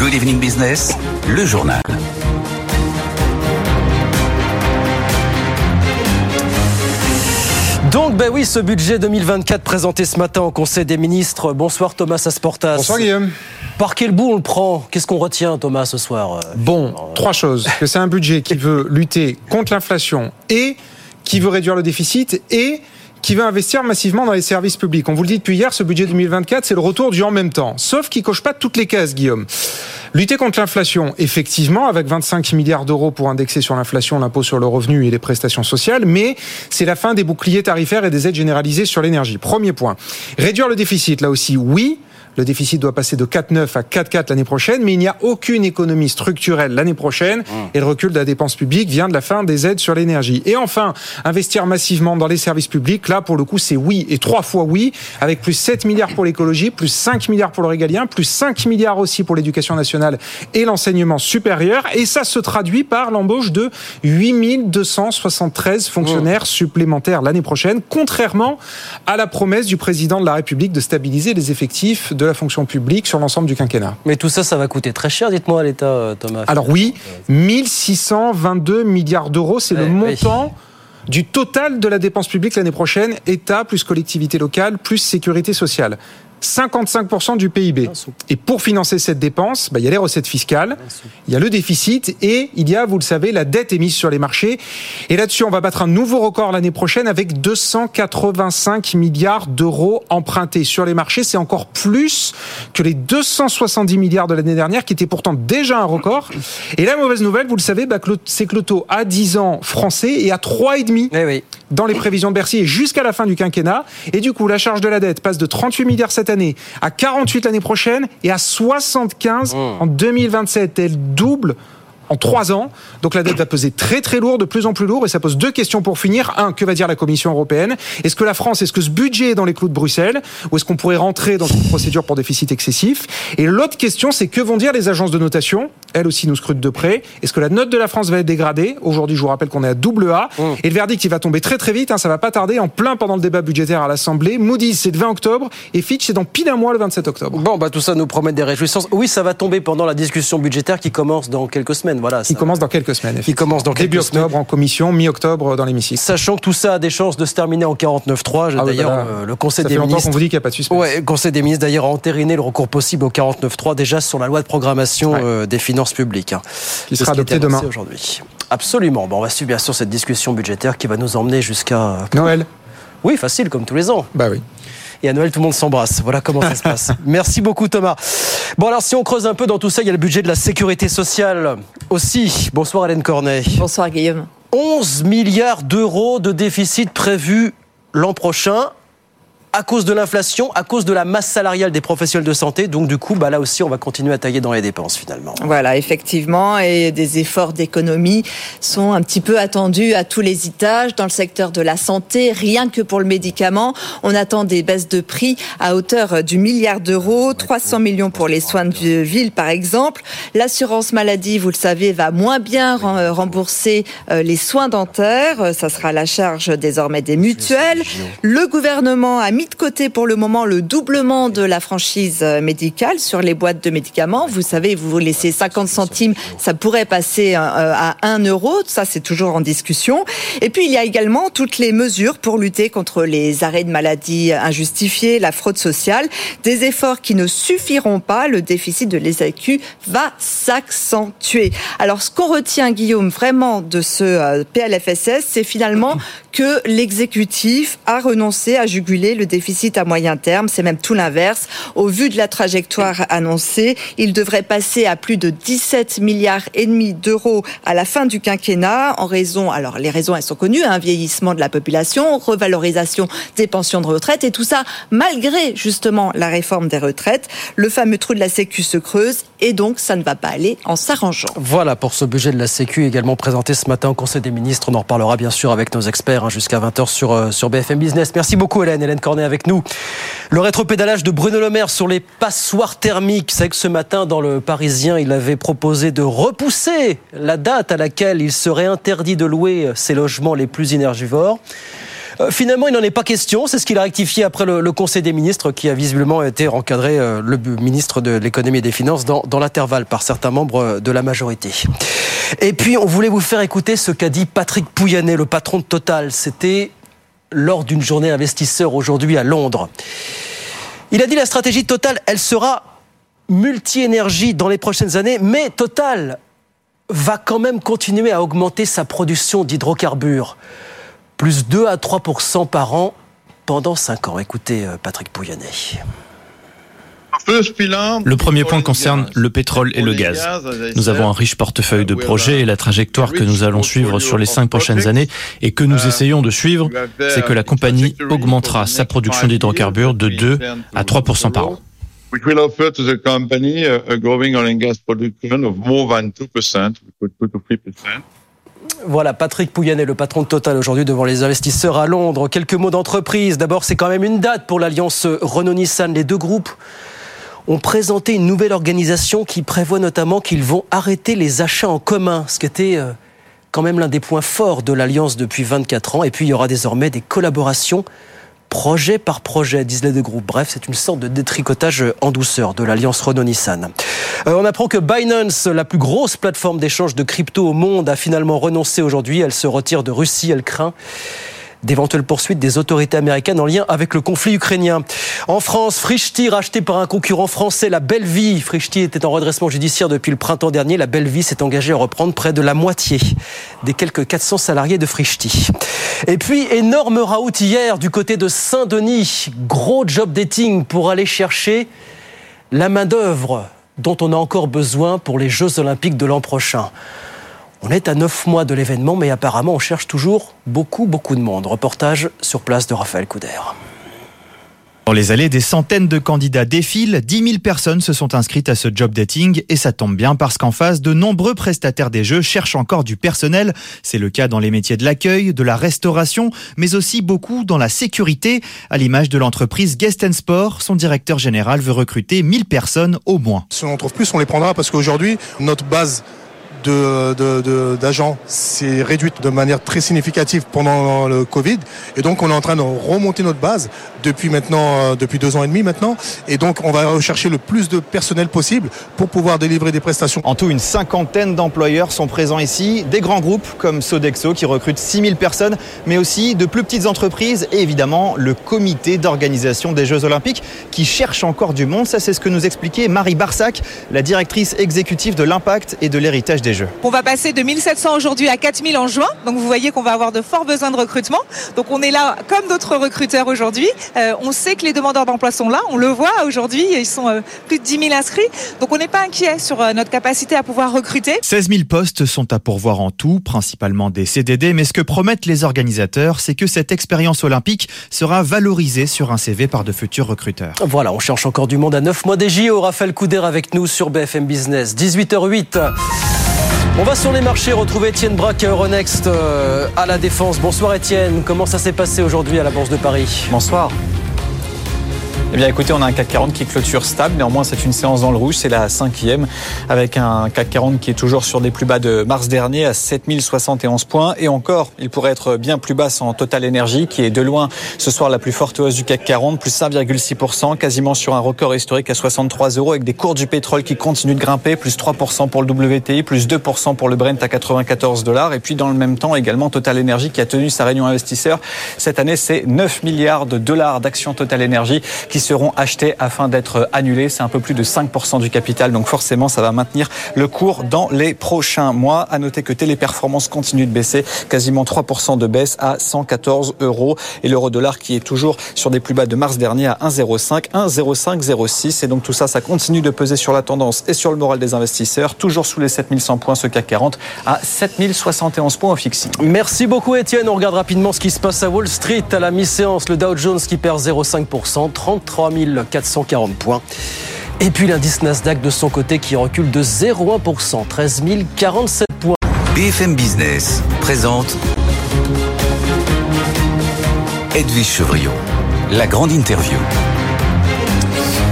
Good Evening Business, le journal. Donc, ben oui, ce budget 2024 présenté ce matin au Conseil des ministres. Bonsoir Thomas Asportas. Bonsoir Guillaume. Par quel bout on le prend? Qu'est-ce qu'on retient Thomas ce soir euh, Bon, trois choses. Que c'est un budget qui veut lutter contre l'inflation et qui veut réduire le déficit et qui veut investir massivement dans les services publics. On vous le dit depuis hier, ce budget 2024, c'est le retour du en même temps. Sauf qu'il coche pas toutes les cases, Guillaume. Lutter contre l'inflation, effectivement, avec 25 milliards d'euros pour indexer sur l'inflation l'impôt sur le revenu et les prestations sociales, mais c'est la fin des boucliers tarifaires et des aides généralisées sur l'énergie. Premier point. Réduire le déficit, là aussi, oui. Le déficit doit passer de 4,9 à 4,4 l'année prochaine, mais il n'y a aucune économie structurelle l'année prochaine et le recul de la dépense publique vient de la fin des aides sur l'énergie. Et enfin, investir massivement dans les services publics, là pour le coup c'est oui et trois fois oui, avec plus 7 milliards pour l'écologie, plus 5 milliards pour le régalien, plus 5 milliards aussi pour l'éducation nationale et l'enseignement supérieur. Et ça se traduit par l'embauche de 8273 fonctionnaires supplémentaires l'année prochaine, contrairement à la promesse du président de la République de stabiliser les effectifs de la fonction publique sur l'ensemble du quinquennat. Mais tout ça, ça va coûter très cher, dites-moi à l'État, euh, Thomas. Alors oui, 1622 milliards d'euros, c'est Ouais, le montant du total de la dépense publique l'année prochaine, État plus collectivité locale plus sécurité sociale. 55% du PIB. Et pour financer cette dépense, bah, il y a les recettes fiscales, il y a le déficit et il y a, vous le savez, la dette émise sur les marchés. Et là-dessus, on va battre un nouveau record l'année prochaine avec 285 milliards d'euros empruntés sur les marchés. C'est encore plus que les 270 milliards de l'année dernière, qui était pourtant déjà un record. Et la mauvaise nouvelle, vous le savez, bah, c'est que le taux à 10 ans français est à 3,5 Eh oui. Dans les prévisions de Bercy et jusqu'à la fin du quinquennat. Et du coup, la charge de la dette passe de 38 milliards cette année à 48 l'année prochaine et à 75 en 2027. Elle double en trois ans. Donc la dette va peser très très lourd, de plus en plus lourd. Et ça pose deux questions pour finir. Un, que va dire la Commission européenne? Est-ce que la France, est-ce que ce budget est dans les clous de Bruxelles? Ou est-ce qu'on pourrait rentrer dans une procédure pour déficit excessif? Et l'autre question, c'est que vont dire les agences de notation? Elles aussi nous scrutent de près. Est-ce que la note de la France va être dégradée? Aujourd'hui, je vous rappelle qu'on est à double A. Et le verdict, il va tomber très très vite. Hein, ça va pas tarder, en plein pendant le débat budgétaire à l'Assemblée. Moody's, c'est le 20 octobre. Et Fitch, c'est dans pile un mois, le 27 octobre. Bon, bah tout ça nous promet des réjouissances. Oui, ça va tomber pendant la discussion budgétaire qui commence dans quelques semaines. Voilà. Qui ça- commence dans quelques semaines. Qui commence dans Début semaines. octobre en commission, mi-octobre dans l'hémicycle. Sachant que tout ça a des chances de se terminer en 49.3. Ah D'ailleurs, bah là, euh, le Conseil Ça des fait ministres. qu'on vous dit qu'il n'y a pas de suspense. Ouais, le Conseil des ministres d'ailleurs a entériné le recours possible au 49.3 déjà sur la loi de programmation Ouais. euh, des finances publiques. hein. Qui sera ce a été adoptée annoncé demain. aujourd'hui. Absolument. Bon, on va suivre bien sûr cette discussion budgétaire qui va nous emmener jusqu'à. Noël Oui, facile comme tous les ans. Bah oui. Et à Noël, tout le monde s'embrasse. Voilà comment ça se passe. Merci beaucoup, Thomas. Bon, alors, si on creuse un peu dans tout ça, il y a le budget de la sécurité sociale aussi. Bonsoir, Hélène Cornet. Bonsoir Guillaume. 11 milliards d'euros de déficit prévu l'an prochain à cause de l'inflation, à cause de la masse salariale des professionnels de santé. Donc, du coup, bah, là aussi, on va continuer à tailler dans les dépenses, finalement. Voilà, effectivement, et des efforts d'économie sont un petit peu attendus à tous les étages dans le secteur de la santé. Rien que pour le médicament, on attend des baisses de prix à hauteur du milliard d'euros, 300 millions pour les soins de ville, par exemple. L'assurance maladie, vous le savez, va moins bien rem- rembourser euh, les soins dentaires. Ça sera à la charge désormais des mutuelles. Le gouvernement a mis de côté pour le moment le doublement de la franchise euh, médicale sur les boîtes de médicaments. Vous savez, vous laissez 50 centimes, ça pourrait passer euh, à 1 euro. Ça, c'est toujours en discussion. Et puis, il y a également toutes les mesures pour lutter contre les arrêts de maladie injustifiés, la fraude sociale. Des efforts qui ne suffiront pas. Le déficit de l'ESAQ va s'accentuer. Alors, ce qu'on retient, Guillaume, vraiment de ce euh, PLFSS, c'est finalement que l'exécutif a renoncé à juguler le déficit à moyen terme. C'est même tout l'inverse. Au vu de la trajectoire annoncée, il devrait passer à plus de 17 milliards et demi d'euros à la fin du quinquennat en raison, alors les raisons elles sont connues, un vieillissement de la population, revalorisation des pensions de retraite et tout ça malgré justement la réforme des retraites. Le fameux trou de la sécu se creuse et donc ça ne va pas aller en s'arrangeant. Voilà pour ce budget de la Sécu également présenté ce matin au Conseil des ministres. On en reparlera bien sûr avec nos experts hein, jusqu'à 20h sur, euh, sur BFM Business. Merci beaucoup Hélène. Hélène Cornet avec nous. Le rétropédalage de Bruno Le Maire sur les passoires thermiques. C'est que ce matin dans le Parisien, il avait proposé de repousser la date à laquelle il serait interdit de louer ces logements les plus énergivores. Euh, finalement, il n'en est pas question. C'est ce qu'il a rectifié après le, Conseil des ministres qui a visiblement été encadré, euh, le ministre de l'économie et des finances, dans, dans l'intervalle par certains membres de la majorité. Et puis, on voulait vous faire écouter ce qu'a dit Patrick Pouyanné, le patron de Total. C'était lors d'une journée investisseur aujourd'hui à Londres. Il a dit la stratégie de Total, elle sera multi-énergie dans les prochaines années, mais Total va quand même continuer à augmenter sa production d'hydrocarbures. Plus 2 à 3% par an pendant 5 ans. Écoutez euh, Patrick Pouyanné. Le premier point concerne le pétrole et le gaz. Nous avons un riche portefeuille de projets et la trajectoire que nous allons suivre sur les cinq prochaines années et que nous essayons de suivre, c'est que la compagnie augmentera sa production d'hydrocarbures de 2 à 3% par an. Voilà, Patrick Pouyanné, le patron de Total aujourd'hui devant les investisseurs à Londres. Quelques mots d'entreprise. D'abord, c'est quand même une date pour l'alliance Renault-Nissan. Les deux groupes ont présenté une nouvelle organisation qui prévoit notamment qu'ils vont arrêter les achats en commun, ce qui était euh, quand même l'un des points forts de l'Alliance depuis 24 ans. Et puis il y aura désormais des collaborations projet par projet, disent les deux groupes. Bref, c'est une sorte de détricotage en douceur de l'alliance Renault-Nissan. Euh, on apprend que Binance, la plus grosse plateforme d'échange de crypto au monde, a finalement renoncé aujourd'hui. Elle se retire de Russie, elle craint d'éventuelles poursuites des autorités américaines en lien avec le conflit ukrainien. En France, Frischti, racheté par un concurrent français, la Belle Vie. Frischti était en redressement judiciaire depuis le printemps dernier. La Belle Vie s'est engagée à reprendre près de la moitié des quelques 400 salariés de Frischti. Et puis, énorme raout hier du côté de Saint-Denis. Gros job dating pour aller chercher la main-d'œuvre dont on a encore besoin pour les Jeux Olympiques de l'an prochain. On est à neuf mois de l'événement, mais apparemment on cherche toujours beaucoup, beaucoup de monde. Reportage sur place de Raphaël Couder. Dans les allées, des centaines de candidats défilent, 10 000 personnes se sont inscrites à ce job dating et ça tombe bien parce qu'en face, de nombreux prestataires des jeux cherchent encore du personnel. C'est le cas dans les métiers de l'accueil, de la restauration, mais aussi beaucoup dans la sécurité. À l'image de l'entreprise Guest Sport, son directeur général veut recruter 1000 personnes au moins. Si on en trouve plus, on les prendra parce qu'aujourd'hui, notre base d'agents de, s'est réduite de manière très significative pendant le Covid. Et donc, on est en train de remonter notre base depuis maintenant, euh, depuis deux ans et demi maintenant. Et donc, on va rechercher le plus de personnel possible pour pouvoir délivrer des prestations. En tout, une cinquantaine d'employeurs sont présents ici. Des grands groupes comme Sodexo qui recrutent 6000 personnes, mais aussi de plus petites entreprises et évidemment le comité d'organisation des Jeux Olympiques qui cherche encore du monde. Ça, c'est ce que nous expliquait Marie Barsac, la directrice exécutive de l'impact et de l'héritage des on va passer de 1700 aujourd'hui à 4000 en juin. Donc vous voyez qu'on va avoir de forts besoins de recrutement. Donc on est là comme d'autres recruteurs aujourd'hui. Euh, on sait que les demandeurs d'emploi sont là. On le voit aujourd'hui. Ils sont euh, plus de 10 000 inscrits. Donc on n'est pas inquiet sur euh, notre capacité à pouvoir recruter. 16 000 postes sont à pourvoir en tout, principalement des CDD. Mais ce que promettent les organisateurs, c'est que cette expérience olympique sera valorisée sur un CV par de futurs recruteurs. Voilà, on cherche encore du monde à 9 mois des JO. Raphaël Couder avec nous sur BFM Business. 18h08. On va sur les marchés retrouver Étienne Braque à Euronext euh, à la Défense. Bonsoir Étienne, comment ça s'est passé aujourd'hui à la Bourse de Paris? Bonsoir. Eh bien écoutez, on a un CAC 40 qui clôture stable, néanmoins c'est une séance dans le rouge, c'est la cinquième, avec un CAC 40 qui est toujours sur des plus bas de mars dernier à 7071 points, et encore, il pourrait être bien plus bas sans Total Energy, qui est de loin ce soir la plus forte hausse du CAC 40, plus 5,6%, quasiment sur un record historique à 63 euros, avec des cours du pétrole qui continuent de grimper, plus 3% pour le WTI, plus 2% pour le Brent à 94 dollars, et puis dans le même temps également Total Energy qui a tenu sa réunion investisseur. Cette année, c'est 9 milliards de dollars d'actions Total Energy qui seront achetés afin d'être annulés. C'est un peu plus de 5% du capital, donc forcément ça va maintenir le cours dans les prochains mois. À noter que Téléperformance continue de baisser, quasiment 3% de baisse à 114 euros et l'euro dollar qui est toujours sur des plus bas de mars dernier à 1,05, 1,0506 et donc tout ça, ça continue de peser sur la tendance et sur le moral des investisseurs. Toujours sous les 7100 points ce CAC 40 à 7071 points au fixing. Merci beaucoup Étienne. On regarde rapidement ce qui se passe à Wall Street à la mi-séance. Le Dow Jones qui perd 0,5%, 30 3440 points. Et puis l'indice Nasdaq de son côté qui recule de 0,1%, 13 047 points. BFM Business présente Edwige Chevrillon, la grande interview.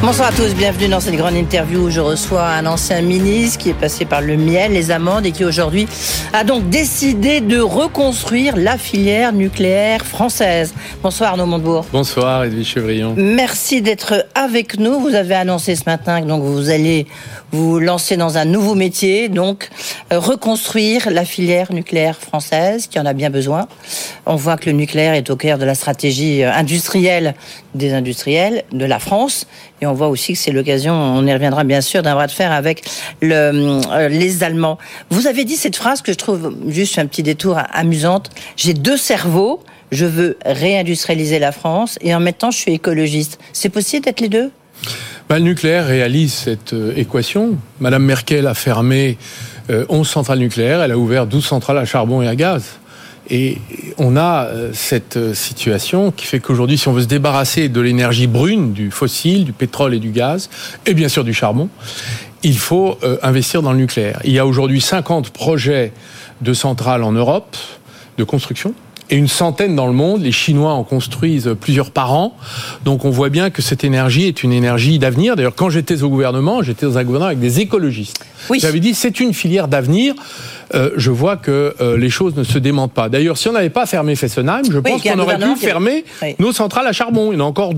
Bonsoir à tous, bienvenue dans cette grande interview où je reçois un ancien ministre qui est passé par le miel, les amendes et qui aujourd'hui a donc décidé de reconstruire la filière nucléaire française. Bonsoir Arnaud Montebourg. Bonsoir Edwige Chevrillon. Merci d'être avec nous. Vous avez annoncé ce matin que donc vous allez vous lancer dans un nouveau métier, donc euh, reconstruire la filière nucléaire française qui en a bien besoin. On voit que le nucléaire est au cœur de la stratégie euh, industrielle des industriels de la France et on voit aussi que c'est l'occasion, on y reviendra bien sûr, d'un bras de fer avec euh, les Allemands. Vous avez dit cette phrase que je trouve juste un petit détour amusante. J'ai deux cerveaux. Je veux réindustrialiser la France et en même temps je suis écologiste. C'est possible d'être les deux? Bah, Le nucléaire réalise cette euh, équation. Madame Merkel a fermé euh, 11 centrales nucléaires, elle a ouvert 12 centrales à charbon et à gaz. Et on a euh, cette euh, situation qui fait qu'aujourd'hui, si on veut se débarrasser de l'énergie brune, du fossile, du pétrole et du gaz, et bien sûr du charbon, il faut euh, investir dans le nucléaire. Il y a aujourd'hui 50 projets de centrales en Europe de construction et une centaine dans le monde. Les Chinois en construisent plusieurs par an. Donc on voit bien que cette énergie est une énergie d'avenir. D'ailleurs, quand j'étais au gouvernement, j'étais dans un gouvernement avec des écologistes. Oui. J'avais dit c'est une filière d'avenir. Euh, je vois que euh, les choses ne se démentent pas. D'ailleurs, si on n'avait pas fermé Fessenheim, je pense qu'on aurait pu fermer oui. nos centrales à charbon. Il y en a encore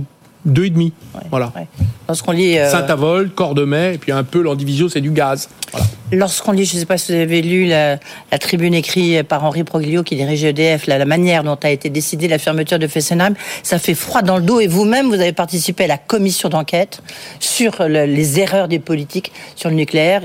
deux et demi. Ouais, voilà. Ouais. Lorsqu'on lit euh... Saint-Avold, Cordemais, et puis un peu l'Andivisio, c'est du gaz. Voilà. Lorsqu'on lit, je ne sais pas si vous avez lu la, la, tribune écrite par Henri Proglio qui dirige EDF, la, la, manière dont a été décidée la fermeture de Fessenheim, ça fait froid dans le dos. Et vous-même, vous avez participé à la commission d'enquête sur le, les erreurs des politiques sur le nucléaire.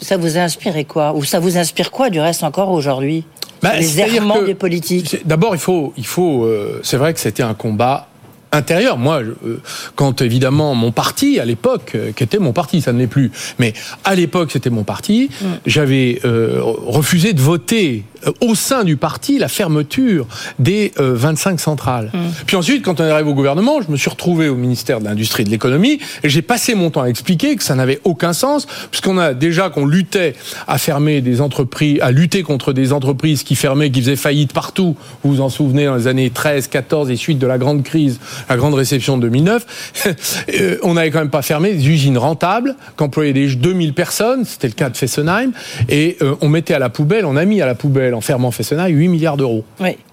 Ça vous a inspiré quoi? Ou ça vous inspire quoi du reste encore aujourd'hui? Bah, Les errements des politiques. D'abord, il faut, il faut. Euh, c'est vrai que c'était un combat intérieur. Moi, euh, quand évidemment mon parti à l'époque, euh, qui était mon parti, ça ne l'est plus, mais à l'époque c'était mon parti, mm. j'avais euh, refusé de voter au sein du parti la fermeture des 25 centrales. Mm. Puis ensuite, quand on est arrivé au gouvernement, je me suis retrouvé au ministère de l'Industrie et de l'Économie et j'ai passé mon temps à expliquer que ça n'avait aucun sens, puisqu'on a déjà qu'on luttait à fermer des entreprises, à lutter contre des entreprises qui fermaient, qui faisaient faillite partout. Vous vous en souvenez dans les années 13, 14 et suite de la grande crise la grande réception de 2009, on n'avait quand même pas fermé des usines rentables qu'employaient des 2000 personnes, c'était le cas de Fessenheim, et euh, on mettait à la poubelle, on a mis à la poubelle en fermant Fessenheim 8 milliards d'euros.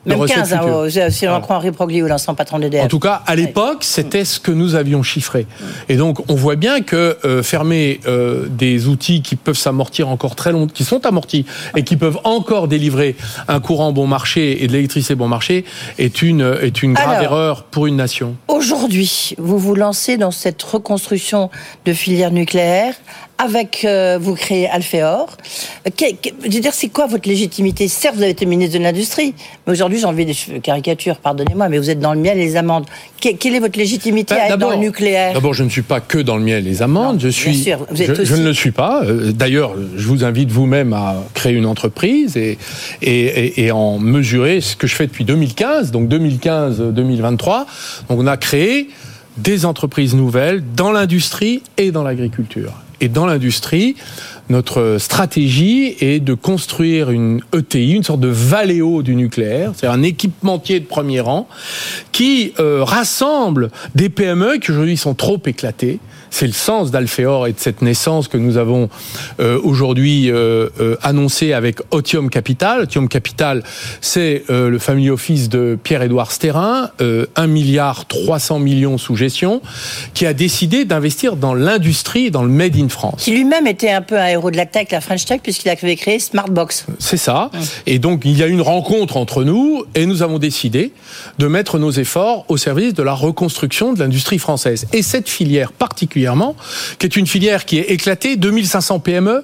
Même 15, hein, si on croit Henri Proglio, l'ancien patron d'EDF. En tout cas, à l'époque, c'était ce que nous avions chiffré. Et donc, on voit bien que euh, fermer euh, des outils qui peuvent s'amortir encore très longtemps, qui sont amortis et qui peuvent encore délivrer un courant bon marché et de l'électricité bon marché est une, est une grave Alors, erreur pour une nation. Aujourd'hui, vous vous lancez dans cette reconstruction de filières nucléaires avec euh, vous créez que, je veux dire, c'est quoi votre légitimité? Certes, vous avez été ministre de l'industrie, mais aujourd'hui, j'ai envie des caricatures, pardonnez-moi, mais vous êtes dans le miel et les amandes. Que, quelle est votre légitimité bah, à être dans le nucléaire? D'abord, je ne suis pas que dans le miel et les amandes. Non, je suis. Sûr, vous êtes je, aussi... je, ne le suis pas. Euh, d'ailleurs, je vous invite vous-même à créer une entreprise et, et, et, et en mesurer ce que je fais depuis 2015, donc 2015-2023. Donc, on a créé des entreprises nouvelles dans l'industrie et dans l'agriculture. Et dans l'industrie, notre stratégie est de construire une ETI, une sorte de Valeo du nucléaire, c'est un équipementier de premier rang, qui euh, rassemble des PME qui aujourd'hui sont trop éclatées. C'est le sens d'Alphéor et de cette naissance que nous avons euh, aujourd'hui euh, euh, annoncé avec Otium Capital. Otium Capital, c'est euh, le family office de Pierre-Édouard Sterrin, 1 milliard 300 millions sous gestion, qui a décidé d'investir dans l'industrie, dans le Made in France. Qui lui-même était un peu un héros de la tech, la French Tech, puisqu'il avait créé Smartbox. C'est ça. Mmh. Et donc, il y a une rencontre entre nous et nous avons décidé de mettre nos efforts au service de la reconstruction de l'industrie française. Et cette filière particulière qui est une filière qui est éclatée, 2500 PME,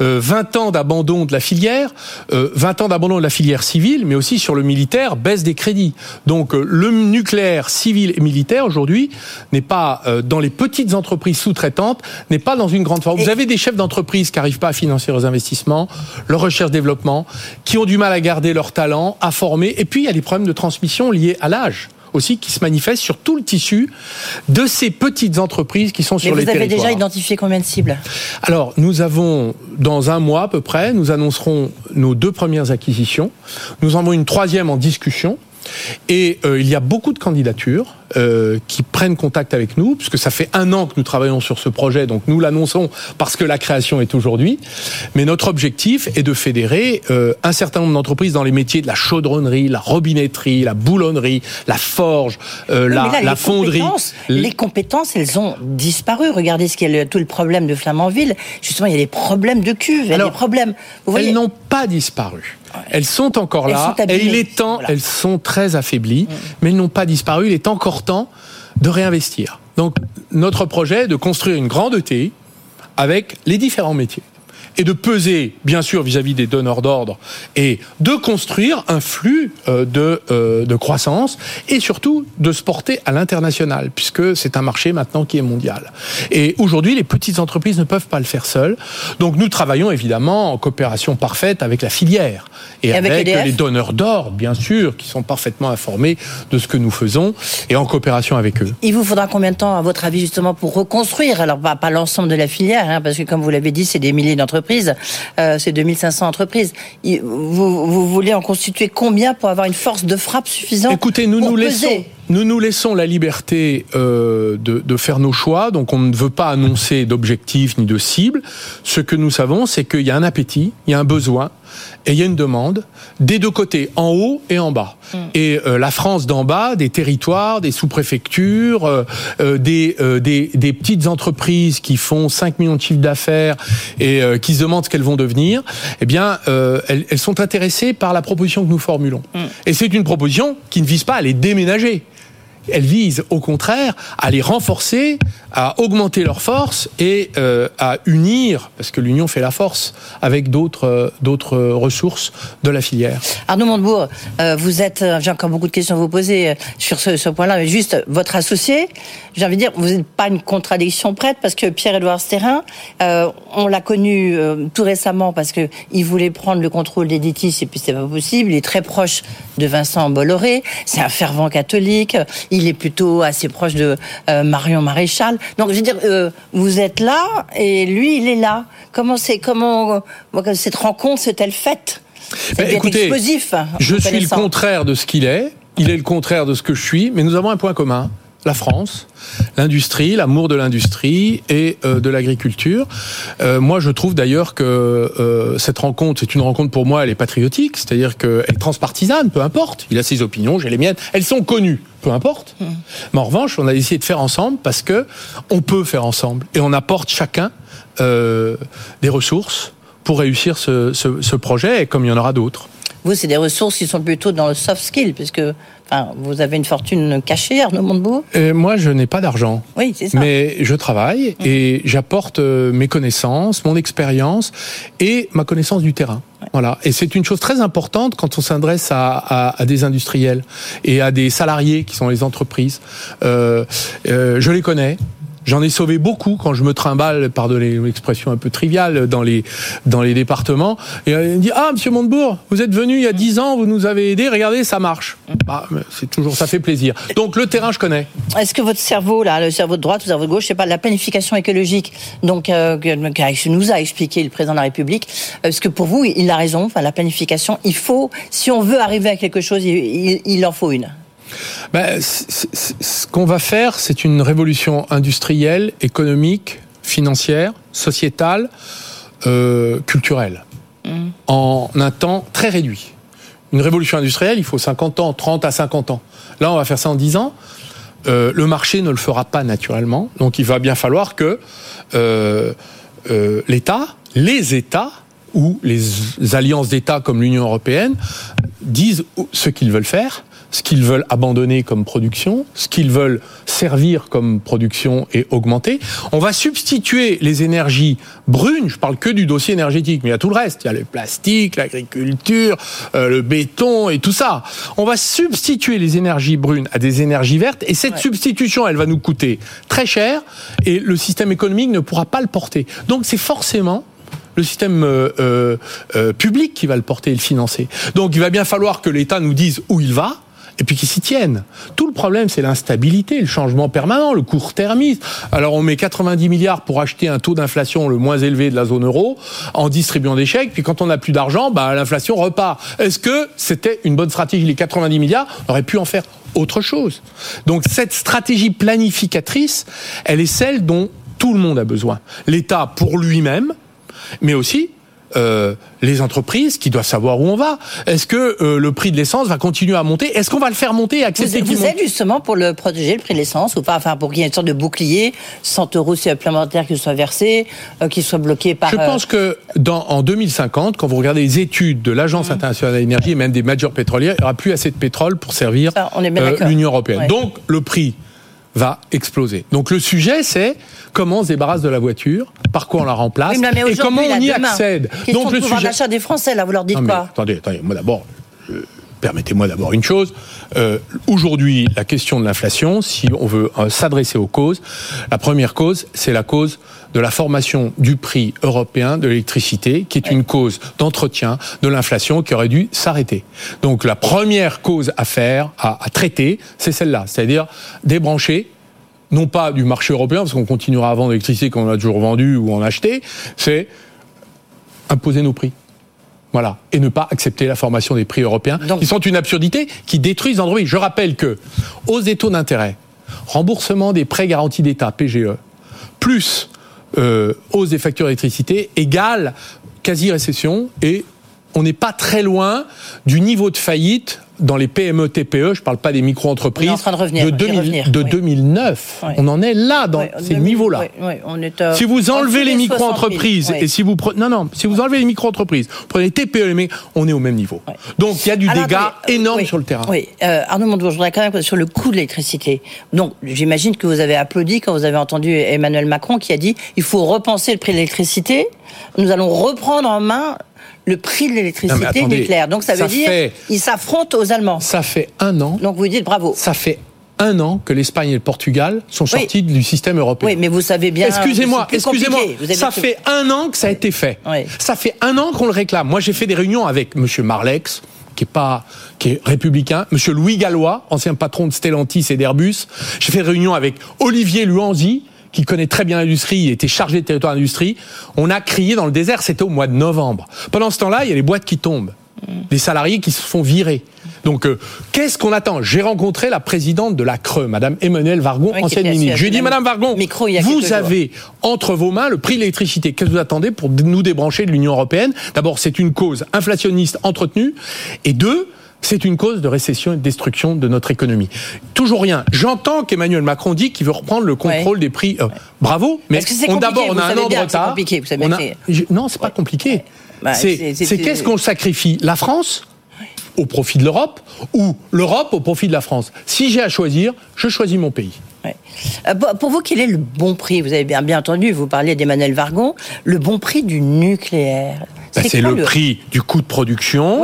euh, 20 ans d'abandon de la filière, euh, 20 ans d'abandon de la filière civile, mais aussi sur le militaire, baisse des crédits. Donc euh, le nucléaire civil et militaire aujourd'hui n'est pas euh, dans les petites entreprises sous-traitantes, n'est pas dans une grande forme. Vous avez des chefs d'entreprise qui n'arrivent pas à financer leurs investissements, leur recherche-développement, qui ont du mal à garder leur talent, à former, et puis il y a les problèmes de transmission liés à l'âge aussi qui se manifeste sur tout le tissu de ces petites entreprises qui sont Mais sur les territoires. Vous avez déjà identifié combien de cibles? Alors, nous avons, dans un mois à peu près, nous annoncerons nos deux premières acquisitions. Nous en avons une troisième en discussion. Et euh, il y a beaucoup de candidatures. Euh, qui prennent contact avec nous, puisque ça fait un an que nous travaillons sur ce projet, donc nous l'annonçons parce que la création est aujourd'hui. Mais notre objectif est de fédérer euh, un certain nombre d'entreprises dans les métiers de la chaudronnerie, la robinetterie, la boulonnerie, la forge, euh, la, la fonderie. Les compétences, elles ont disparu. Regardez ce qu'est tout le problème de Flamanville. Justement, il y a des problèmes de cuve, il y a des problèmes. Vous voyez... Elles n'ont pas disparu. Elles sont encore là et il est temps, elles sont très affaiblies, mm. mais elles n'ont pas disparu. Il est encore de réinvestir. Donc notre projet est de construire une grande ETI avec les différents métiers et de peser, bien sûr, vis-à-vis des donneurs d'ordre et de construire un flux euh, de, euh, de croissance et surtout de se porter à l'international, puisque c'est un marché maintenant qui est mondial. Et aujourd'hui, les petites entreprises ne peuvent pas le faire seules. Donc nous travaillons évidemment en coopération parfaite avec la filière et, avec, les donneurs d'ordre, bien sûr, qui sont parfaitement informés de ce que nous faisons et en coopération avec eux. Il vous faudra combien de temps, à votre avis, justement, pour reconstruire Alors, pas, pas l'ensemble de la filière, hein, parce que comme vous l'avez dit, c'est des milliers d'entreprises euh, c'est 2500 entreprises. Vous, voulez en constituer combien pour avoir une force de frappe suffisante Écoutez, nous nous laissons. Nous nous laissons la liberté euh, de, faire nos choix, donc on ne veut pas annoncer d'objectifs ni de cibles. Ce que nous savons, c'est qu'il y a un appétit, il y a un besoin, et il y a une demande des deux côtés, en haut et en bas. Mm. Et euh, la France d'en bas, des territoires, des sous-préfectures, euh, euh, des, des, des, petites entreprises qui font 5 millions de chiffres d'affaires et qui se demandent ce qu'elles vont devenir, eh bien, elles, elles, sont intéressées par la proposition que nous formulons. Mm. Et c'est une proposition qui ne vise pas à les déménager elle vise au contraire à les renforcer, à augmenter leur force et euh, à unir, parce que l'union fait la force, avec d'autres euh, ressources de la filière. Arnaud Montebourg, euh, vous êtes, j'ai encore beaucoup de questions à vous poser sur ce, point-là, mais juste votre associé, j'ai envie de dire, vous n'êtes pas une contradiction prête, parce que Pierre-Édouard Sterrin, on l'a connu tout récemment parce que il voulait prendre le contrôle d'Editis et puis c'est pas possible. Il est très proche de Vincent Bolloré, c'est un fervent catholique il est plutôt assez proche de euh, Marion Maréchal. Donc, je veux dire, euh, vous êtes là et lui, il est là. Comment c'est, comment cette rencontre s'est-elle faite? C'est ben, écoutez, explosif. Je suis le contraire de ce qu'il est. Il est le contraire de ce que je suis, mais nous avons un point commun la France, l'industrie, l'amour de l'industrie et euh, de l'agriculture. Euh, moi, je trouve d'ailleurs que euh, cette rencontre, c'est une rencontre pour moi, elle est patriotique, c'est-à-dire qu'elle est transpartisane, peu importe. Il a ses opinions, j'ai les miennes, elles sont connues, peu importe. Mmh. Mais en revanche, on a essayé de faire ensemble parce que on peut faire ensemble et on apporte chacun des ressources pour réussir ce, ce projet, et comme il y en aura d'autres. Vous, c'est des ressources qui sont plutôt dans le soft skill, puisque vous avez une fortune cachée, Arnaud Montebourg? Euh, Moi, je n'ai pas d'argent. Oui, c'est ça. Mais je travaille mmh. et j'apporte euh, mes connaissances, mon expérience et ma connaissance du terrain. Voilà. Et c'est une chose très importante quand on s'adresse à, des industriels et à des salariés qui sont les entreprises. Euh, je les connais. J'en ai sauvé beaucoup quand je me trimballe, pardonnez l'expression un peu triviale, dans les, dans les départements. Et il me dit Ah, monsieur Montebourg, vous êtes venu il y a 10 ans, vous nous avez aidé, regardez, ça marche. Bah, c'est toujours, ça fait plaisir. Donc le terrain, je connais. Est-ce que votre cerveau, là, le cerveau de droite, le cerveau de gauche, sais pas, la planification écologique, donc, euh, que nous a expliqué le président de la République, parce que pour vous, il a raison, enfin, la planification, il faut, si on veut arriver à quelque chose, il en faut une ben, Ce qu'on va faire, c'est une révolution industrielle, économique, financière, sociétale, euh, culturelle, mm. en un temps très réduit. Une révolution industrielle, il faut 50 ans, 30 à 50 ans. Là, on va faire ça en 10 ans. Euh, le marché ne le fera pas naturellement, donc il va bien falloir que euh, euh l'État, les États ou les alliances d'États comme l'Union européenne disent ce qu'ils veulent faire ce qu'ils veulent abandonner comme production, ce qu'ils veulent servir comme production et augmenter. On va substituer les énergies brunes, je parle que du dossier énergétique, mais il y a tout le reste, il y a le plastique, l'agriculture, euh, le béton et tout ça. On va substituer les énergies brunes à des énergies vertes et cette substitution, elle va nous coûter très cher et le système économique ne pourra pas le porter. Donc c'est forcément le système euh, euh, public qui va le porter et le financer. Donc il va bien falloir que l'État nous dise où il va, et puis qui s'y tiennent. Tout le problème, c'est l'instabilité, le changement permanent, le court-termisme. Alors on met 90 milliards pour acheter un taux d'inflation le moins élevé de la zone euro en distribuant des chèques, puis quand on n'a plus d'argent, bah, l'inflation repart. Est-ce que c'était une bonne stratégie? Les 90 milliards, on aurait pu en faire autre chose. Donc cette stratégie planificatrice, elle est celle dont tout le monde a besoin. L'État pour lui-même, mais aussi euh, les entreprises qui doivent savoir où on va. Est-ce que euh, le prix de l'essence va continuer à monter? Est-ce qu'on va le faire monter et accepter Vous, vous êtes justement pour le protéger, le prix de l'essence, ou pas? Enfin, pour qu'il y ait une sorte de bouclier, 100 euros supplémentaires qui soient versés, euh, qui soient bloqués par... Je pense que dans, en 2050, quand vous regardez les études de l'Agence mmh. internationale de l'énergie et même des majors pétrolières, il n'y aura plus assez de pétrole pour servir l'Union européenne. Donc, le prix va exploser. Donc le sujet, c'est comment on se débarrasse de la voiture, par quoi on la remplace et comment on y accède. Donc le pouvoir d'achat des Français, là, vous leur dites quoi? Attendez, attendez, moi d'abord, permettez-moi d'abord une chose. Euh, Aujourd'hui, la question de l'inflation, si on veut euh, s'adresser aux causes, la première cause, c'est la cause de la formation du prix européen de l'électricité, qui est une cause d'entretien de l'inflation qui aurait dû s'arrêter. Donc la première cause à faire, à, traiter, c'est celle-là, c'est-à-dire débrancher non pas du marché européen, parce qu'on continuera à vendre l'électricité qu'on a toujours vendu ou en acheté, c'est imposer nos prix. Voilà. Et ne pas accepter la formation des prix européens, qui sont une absurdité, qui détruisent Android. Je rappelle que, hausse des taux d'intérêt, remboursement des prêts garantis d'État, PGE, plus euh, hausse des factures d'électricité, égale quasi-récession, et on n'est pas très loin du niveau de faillite dans les PME TPE, je ne parle pas des micro-entreprises, de, de 2009. On en est là, dans ces niveaux-là. Euh, si vous enlevez les micro-entreprises, et si vous prenez, non, non, si vous enlevez les micro-entreprises, prenez TPE, mais on est au même niveau. Donc il y a du dégât énorme sur le terrain. Oui, euh, Arnaud Montebourg, je voudrais quand même sur le coût de l'électricité. Donc j'imagine que vous avez applaudi quand vous avez entendu Emmanuel Macron qui a dit il faut repenser le prix de l'électricité. Nous allons reprendre en main le prix de l'électricité nucléaire. Donc ça veut dire qu'ils s'affrontent aux Allemands. Ça fait un an. Donc vous dites bravo. Ça fait un an que l'Espagne et le Portugal sont sortis du système européen. Oui, mais vous savez bien. Excusez-moi, excusez-moi. Ça fait un an que ça a été fait. Ça fait un an qu'on le réclame. Moi, j'ai fait des réunions avec M. Marlex, qui est pas, qui est républicain, M. Louis Gallois, ancien patron de Stellantis et d'Airbus. J'ai fait des réunions avec Olivier Luanzi, qui connaît très bien l'industrie, il était chargé de territoire d'industrie, on a crié dans le désert, c'était au mois de novembre. Pendant ce temps-là, il y a les boîtes qui tombent, des salariés qui se font virer. Donc, euh, qu'est-ce qu'on attend? J'ai rencontré la présidente de la Creux, Madame Emmanuelle Vargon, ancienne ministre. Je lui ai dit, Madame Vargon, vous avez entre vos mains le prix de l'électricité. Qu'est-ce que vous attendez pour nous débrancher de l'Union européenne? D'abord, c'est une cause inflationniste entretenue, et deux, c'est une cause de récession et de destruction de notre économie. Toujours rien. J'entends qu'Emmanuel Macron dit qu'il veut reprendre le contrôle des prix. Euh, bravo, mais d'abord on a un an de retard. Compliqué, vous Non, c'est pas compliqué. Bah, c'est qu'est-ce qu'on sacrifie? La France au profit de l'Europe ou l'Europe au profit de la France? Si j'ai à choisir, je choisis mon pays. Euh, pour vous, quel est le bon prix? Vous avez bien, bien entendu, vous parliez d'Emmanuel Vargon, le bon prix du nucléaire. Bah, c'est le, prix du coût de production,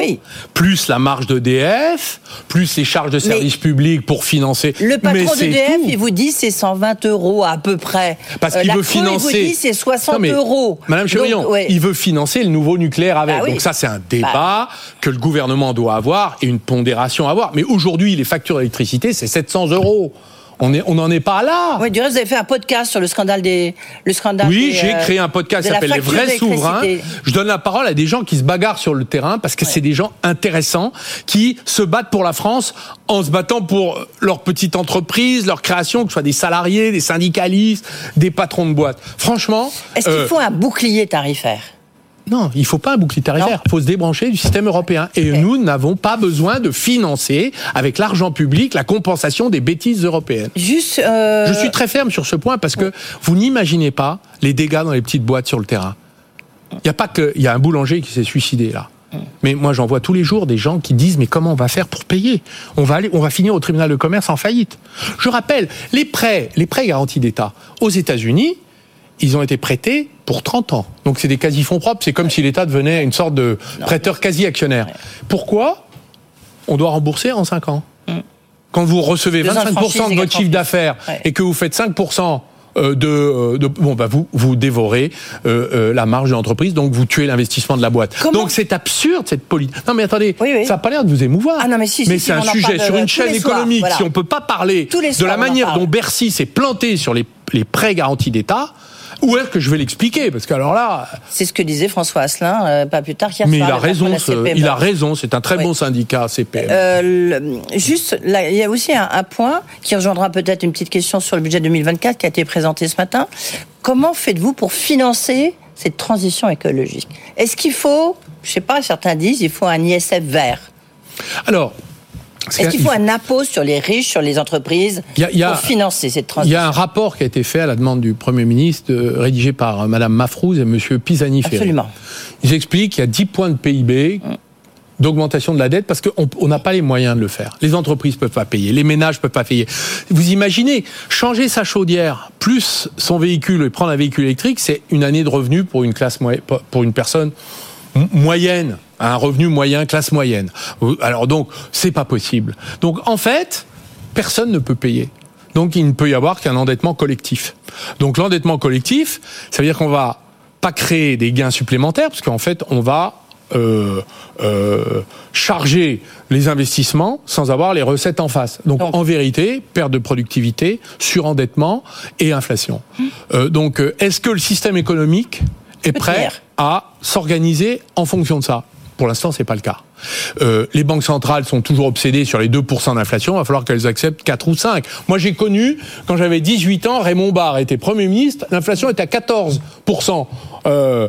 plus la marge d'EDF, plus les charges de service public pour financer. Le patron d'EDF, il vous dit c'est 120 euros à peu près. Parce qu'il euh, veut financer. Il vous dit c'est 60 euros. Madame Chevrillon, il veut financer le nouveau nucléaire avec. Bah Donc ça, c'est un débat bah. que le gouvernement doit avoir et une pondération à avoir. Mais aujourd'hui, les factures d'électricité, c'est 700 euros. On n'en on est pas là. Oui, du reste, vous avez fait un podcast sur le scandale des. Le scandale oui, j'ai euh, créé un podcast qui s'appelle Les vrais souverains. Je donne la parole à des gens qui se bagarrent sur le terrain parce que c'est des gens intéressants qui se battent pour la France en se battant pour leur petite entreprise, leur création, que ce soit des salariés, des syndicalistes, des patrons de boîtes. Franchement. Est-ce qu'il euh, faut un bouclier tarifaire? Non, il faut pas un bouclier tarifaire. Il faut se débrancher du système européen. Et nous n'avons pas besoin de financer, avec l'argent public, la compensation des bêtises européennes. Juste. Euh, Je suis très ferme sur ce point parce que vous n'imaginez pas les dégâts dans les petites boîtes sur le terrain. Il n'y a pas que. Il y a un boulanger qui s'est suicidé là. Mais moi, j'en vois tous les jours des gens qui disent mais comment on va faire pour payer? On va aller, on va finir au tribunal de commerce en faillite. Je rappelle les prêts, les prêts garantis d'État aux États-Unis ils ont été prêtés pour 30 ans. Donc c'est des quasi-fonds propres, c'est comme si l'État devenait une sorte de prêteur quasi-actionnaire. Pourquoi on doit rembourser en 5 ans mm. Quand vous recevez 25% de votre chiffre d'affaires et que vous faites 5% de, de, bon bah vous vous dévorez la marge de l'entreprise, donc vous tuez l'investissement de la boîte. donc c'est absurde cette politique. Non mais attendez, ça n'a pas l'air de vous émouvoir. Ah non, mais si, mais c'est un sujet sur une chaîne économique. Si on peut pas parler de la manière dont Bercy s'est planté sur les, les prêts garantis d'État. Où est-ce que je vais l'expliquer? Parce que alors là, c'est ce que disait François Asselin, euh, pas plus tard qu'hier Mais il a raison, il a raison. C'est un très bon syndicat CPM. Euh, juste, là, il y a aussi un, un point qui rejoindra peut-être une petite question sur le budget 2024 qui a été présenté ce matin. Comment faites-vous pour financer cette transition écologique? Est-ce qu'il faut, je sais pas, certains disent, il faut un ISF vert? Alors, est-ce qu'il faut un impôt sur les riches, sur les entreprises, pour financer cette transition Il y a un rapport qui a été fait à la demande du Premier ministre, euh, rédigé par euh, Madame Mafrouz et Monsieur pisani -Ferry. Absolument. Ils expliquent qu'il y a 10 points de PIB d'augmentation de la dette parce qu'on n'a pas les moyens de le faire. Les entreprises peuvent pas payer, les ménages peuvent pas payer. Vous imaginez, changer sa chaudière plus son véhicule et prendre un véhicule électrique, c'est une année de revenus pour une classe pour une personne moyenne un revenu moyen, classe moyenne. Alors donc, c'est pas possible. Donc en fait, personne ne peut payer. Donc il ne peut y avoir qu'un endettement collectif. Donc l'endettement collectif, ça veut dire qu'on va pas créer des gains supplémentaires, parce qu'en fait, on va euh, euh, charger les investissements sans avoir les recettes en face. Donc, en vérité, perte de productivité, surendettement et inflation. Hum. Euh, donc est-ce que le système économique est prêt à s'organiser en fonction de ça? Pour l'instant, c'est pas le cas. Euh, les banques centrales sont toujours obsédées sur les 2% d'inflation. Il va falloir qu'elles acceptent 4 ou 5. Moi, j'ai connu, quand j'avais 18 ans, Raymond Barre était Premier ministre, l'inflation était à 14%. Euh,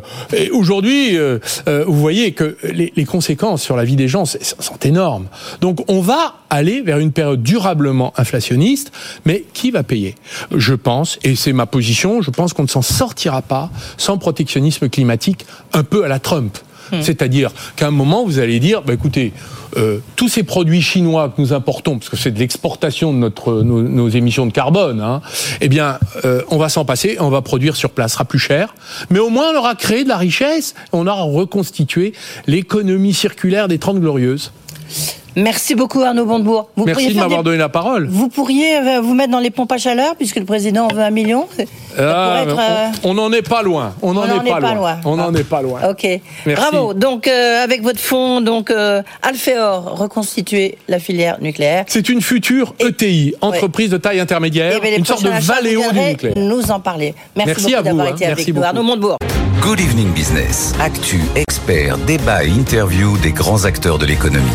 aujourd'hui, euh, vous voyez que les, conséquences sur la vie des gens sont énormes. Donc, on va aller vers une période durablement inflationniste, mais qui va payer? Je pense, et c'est ma position, je pense qu'on ne s'en sortira pas sans protectionnisme climatique un peu à la Trump. Hmm. C'est-à-dire qu'à un moment, vous allez dire, bah, écoutez, euh, tous ces produits chinois que nous importons, parce que c'est de l'exportation de nos, émissions de carbone, hein, eh bien, euh, on va s'en passer, on va produire sur place, sera plus cher, mais au moins on aura créé de la richesse, on aura reconstitué l'économie circulaire des Trente Glorieuses. Merci beaucoup Arnaud Bondebourg. Vous Merci de m'avoir donné la parole. Vous pourriez euh, vous mettre dans les pompes à chaleur puisque le président en veut un million. Ah, euh, on n'en est pas loin. On n'en est, pas, loin. On n'en est pas loin. Ok. Bravo. Donc euh, avec votre fonds, donc Alphéor, reconstituer la filière nucléaire. C'est une future ETI, entreprise de taille intermédiaire, une sorte de Valéo du nucléaire. Nous en parler. Merci, beaucoup d'avoir été hein. avec nous, Arnaud Montebourg. Good Evening Business. Actu, expert, débat et interview des grands acteurs de l'économie.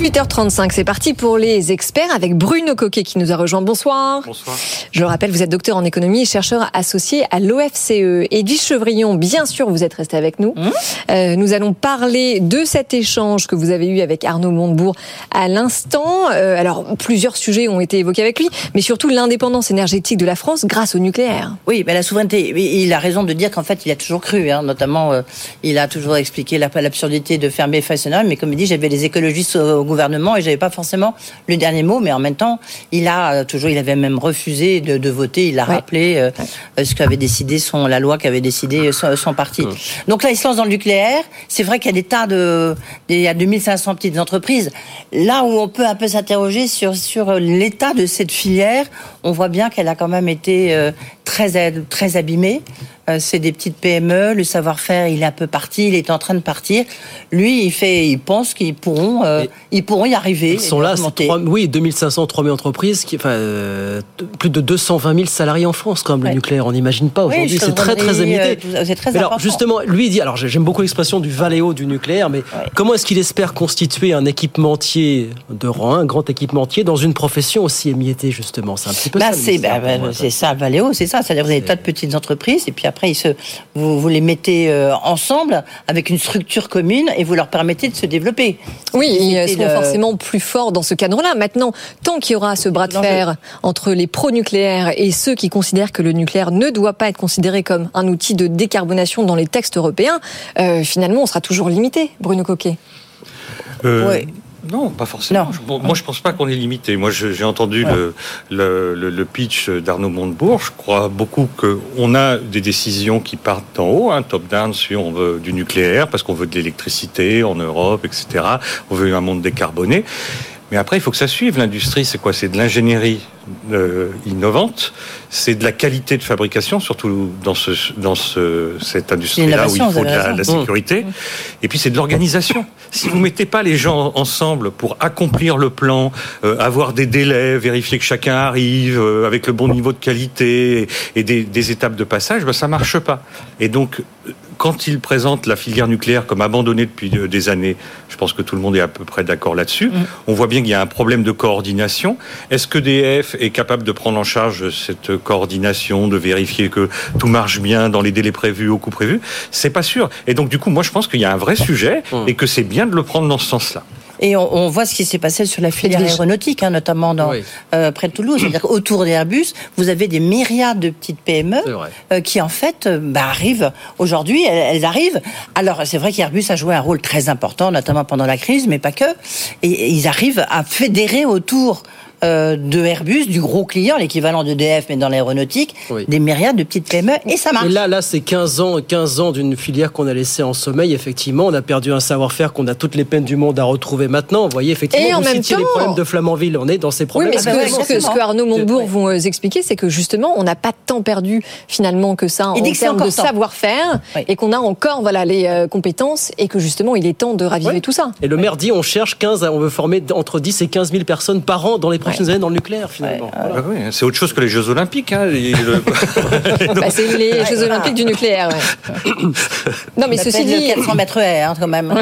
18h35, c'est parti pour les experts avec Bruno Coquet qui nous a rejoint. Bonsoir. Bonsoir. Je le rappelle, vous êtes docteur en économie et chercheur associé à l'OFCE. Edwige Chevrillon, bien sûr, vous êtes resté avec nous. Mmh. Euh, nous allons parler de cet échange que vous avez eu avec Arnaud Montebourg à l'instant. Euh, alors, plusieurs sujets ont été évoqués avec lui, mais surtout l'indépendance énergétique de la France grâce au nucléaire. Oui, mais la souveraineté, il a raison de dire qu'en fait, il a toujours cru, hein, notamment, euh, il a toujours expliqué l'absurdité de fermer Fessenheim, mais comme il dit, j'avais les écologistes au gouvernement et j'avais pas forcément le dernier mot, mais en même temps, il a euh, toujours, il avait même refusé de, de voter. Il a rappelé euh, euh, ce qu'avait décidé son la loi qu'avait décidé son, parti. Donc là, il se lance dans le nucléaire. C'est vrai qu'il y a des tas de, il y a 2500 petites entreprises. Là où on peut un peu s'interroger sur sur l'état de cette filière, on voit bien qu'elle a quand même été très très abîmée. Euh, c'est des petites PME, le savoir-faire, il est un peu parti, il est en train de partir. Lui, il fait, il pense qu'ils pourront, euh, ils pourront y arriver. Ils sont là, 3, oui, 2500, 3000 entreprises, qui, enfin, euh, plus de 220 000 salariés en France, quand même, le nucléaire. On n'imagine pas aujourd'hui. c'est très, très limité. c'est très alors, justement, lui il dit, alors j'aime beaucoup l'expression du valéo du nucléaire, mais comment est-ce qu'il espère constituer un équipementier de rang, un grand équipementier, dans une profession aussi émiettée, justement? C'est un petit peu bah, ça. C'est bah, bah, ça, valéo, c'est ça. C'est-à-dire, vous avez des tas de petites entreprises, et puis après, se, vous, vous, les mettez euh, ensemble avec une structure commune et vous leur permettez de se développer. Oui, ils seront forcément plus forts dans ce cadre-là. Maintenant, tant qu'il y aura ce bras de fer entre les pro-nucléaires et ceux qui considèrent que le nucléaire ne doit pas être considéré comme un outil de décarbonation dans les textes européens, euh, finalement, on sera toujours limité, Bruno Coquet. Euh, oui. Non, pas forcément. moi, je pense pas qu'on est limité. Moi, j'ai entendu le, le, pitch d'Arnaud Montebourg. Je crois beaucoup qu'on a des décisions qui partent d'en haut, un top-down, si on veut du nucléaire, parce qu'on veut de l'électricité en Europe, etc. On veut un monde décarboné. Mais après, il faut que ça suive. L'industrie, c'est quoi? C'est de l'ingénierie euh, innovante, c'est de la qualité de fabrication, surtout dans, ce, dans ce, cette industrie-là où il faut de la, la sécurité. Mmh. Et puis, c'est de l'organisation. Si vous mettez pas les gens ensemble pour accomplir le plan, euh, avoir des délais, vérifier que chacun arrive euh, avec le bon niveau de qualité et, des, des, étapes de passage, ben, ça marche pas. Et donc, quand il présente la filière nucléaire comme abandonnée depuis des années, je pense que tout le monde est à peu près d'accord là-dessus. Mm. On voit bien qu'il y a un problème de coordination. Est-ce que DF est capable de prendre en charge cette coordination, de vérifier que tout marche bien dans les délais prévus, au coût prévu? C'est pas sûr. Et donc, du coup, moi, je pense qu'il y a un vrai sujet mm. et que c'est bien de le prendre dans ce sens-là. Et on, on, voit ce qui s'est passé sur la filière aéronautique, hein, notamment dans, euh, près de Toulouse. C'est-à-dire autour d'Airbus, vous avez des myriades de petites PME euh, qui, en fait, euh, bah, arrivent aujourd'hui. Elles, elles, arrivent. Alors, c'est vrai qu'Airbus a joué un rôle très important, notamment pendant la crise, mais pas que. Et, et ils arrivent à fédérer autour euh, de Airbus, du gros client, l'équivalent de DF, mais dans l'aéronautique, des myriades de petites PME, et ça marche. Et là, là c'est 15 ans, 15 ans d'une filière qu'on a laissée en sommeil, effectivement. On a perdu un savoir-faire qu'on a toutes les peines du monde à retrouver maintenant. Vous voyez, effectivement, et en même temps... les problèmes de Flamanville, on est dans ces problèmes. Oui, mais ce, que, ce, que, Arnaud Montebourg vont euh, expliquer, c'est que justement, on n'a pas tant perdu finalement que ça en termes de savoir-faire, et qu'on a encore voilà, les euh, compétences, et que justement, il est temps de raviver tout ça. Et le maire dit, on cherche 15, on veut former entre 10 et 15 000 personnes par an dans les prochaines années dans le nucléaire finalement. Ah c'est autre chose que les Jeux Olympiques. Hein. bah, c'est les Jeux Olympiques du nucléaire. non, mais ceci dit. 400 mètres air, quand même.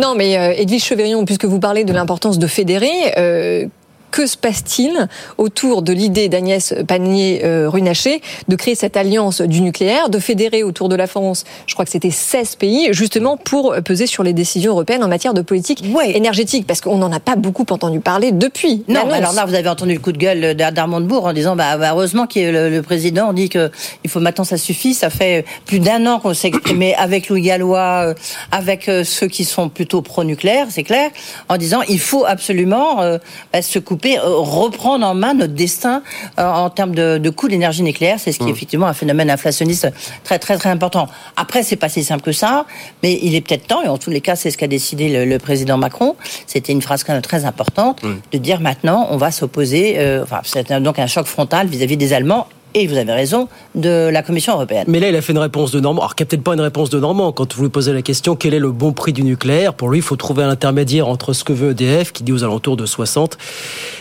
non, mais euh, Edwige Cheverillon, puisque vous parlez de l'importance de fédérer, euh, que se passe-t-il autour de l'idée d'Agnès Pannier-Runacher de créer cette alliance du nucléaire, de fédérer autour de la France, je crois que c'était 16 pays, justement pour peser sur les décisions européennes en matière de politique énergétique? Parce qu'on n'en a pas beaucoup entendu parler depuis. Non, alors là, vous avez entendu le coup de gueule d'Armand Bourg en disant bah, bah heureusement que le, le, président dit que il faut maintenant ça suffit. Ça fait plus d'un an qu'on s'est exprimé avec Louis Gallois, euh, avec euh, ceux qui sont plutôt pro-nucléaire, c'est clair, en disant il faut absolument euh, bah, se couper euh, reprendre en main notre destin euh, en termes de, de coût d'énergie nucléaire. C'est ce qui est mmh. effectivement un phénomène inflationniste très très très important. Après, c'est pas si simple que ça, mais il est peut-être temps, et en tous les cas, c'est ce qu'a décidé le, président Macron. C'était une phrase quand même très importante mmh. de dire maintenant, on va s'opposer. Euh, enfin, c'est donc un choc frontal vis-à-vis -vis des Allemands et vous avez raison, de la Commission européenne. Mais là, il a fait une réponse de Normand. Alors, a peut-être pas une réponse de Normand. Quand vous lui posez la question, quel est le bon prix du nucléaire? Pour lui, il faut trouver un intermédiaire entre ce que veut EDF, qui dit aux alentours de 60.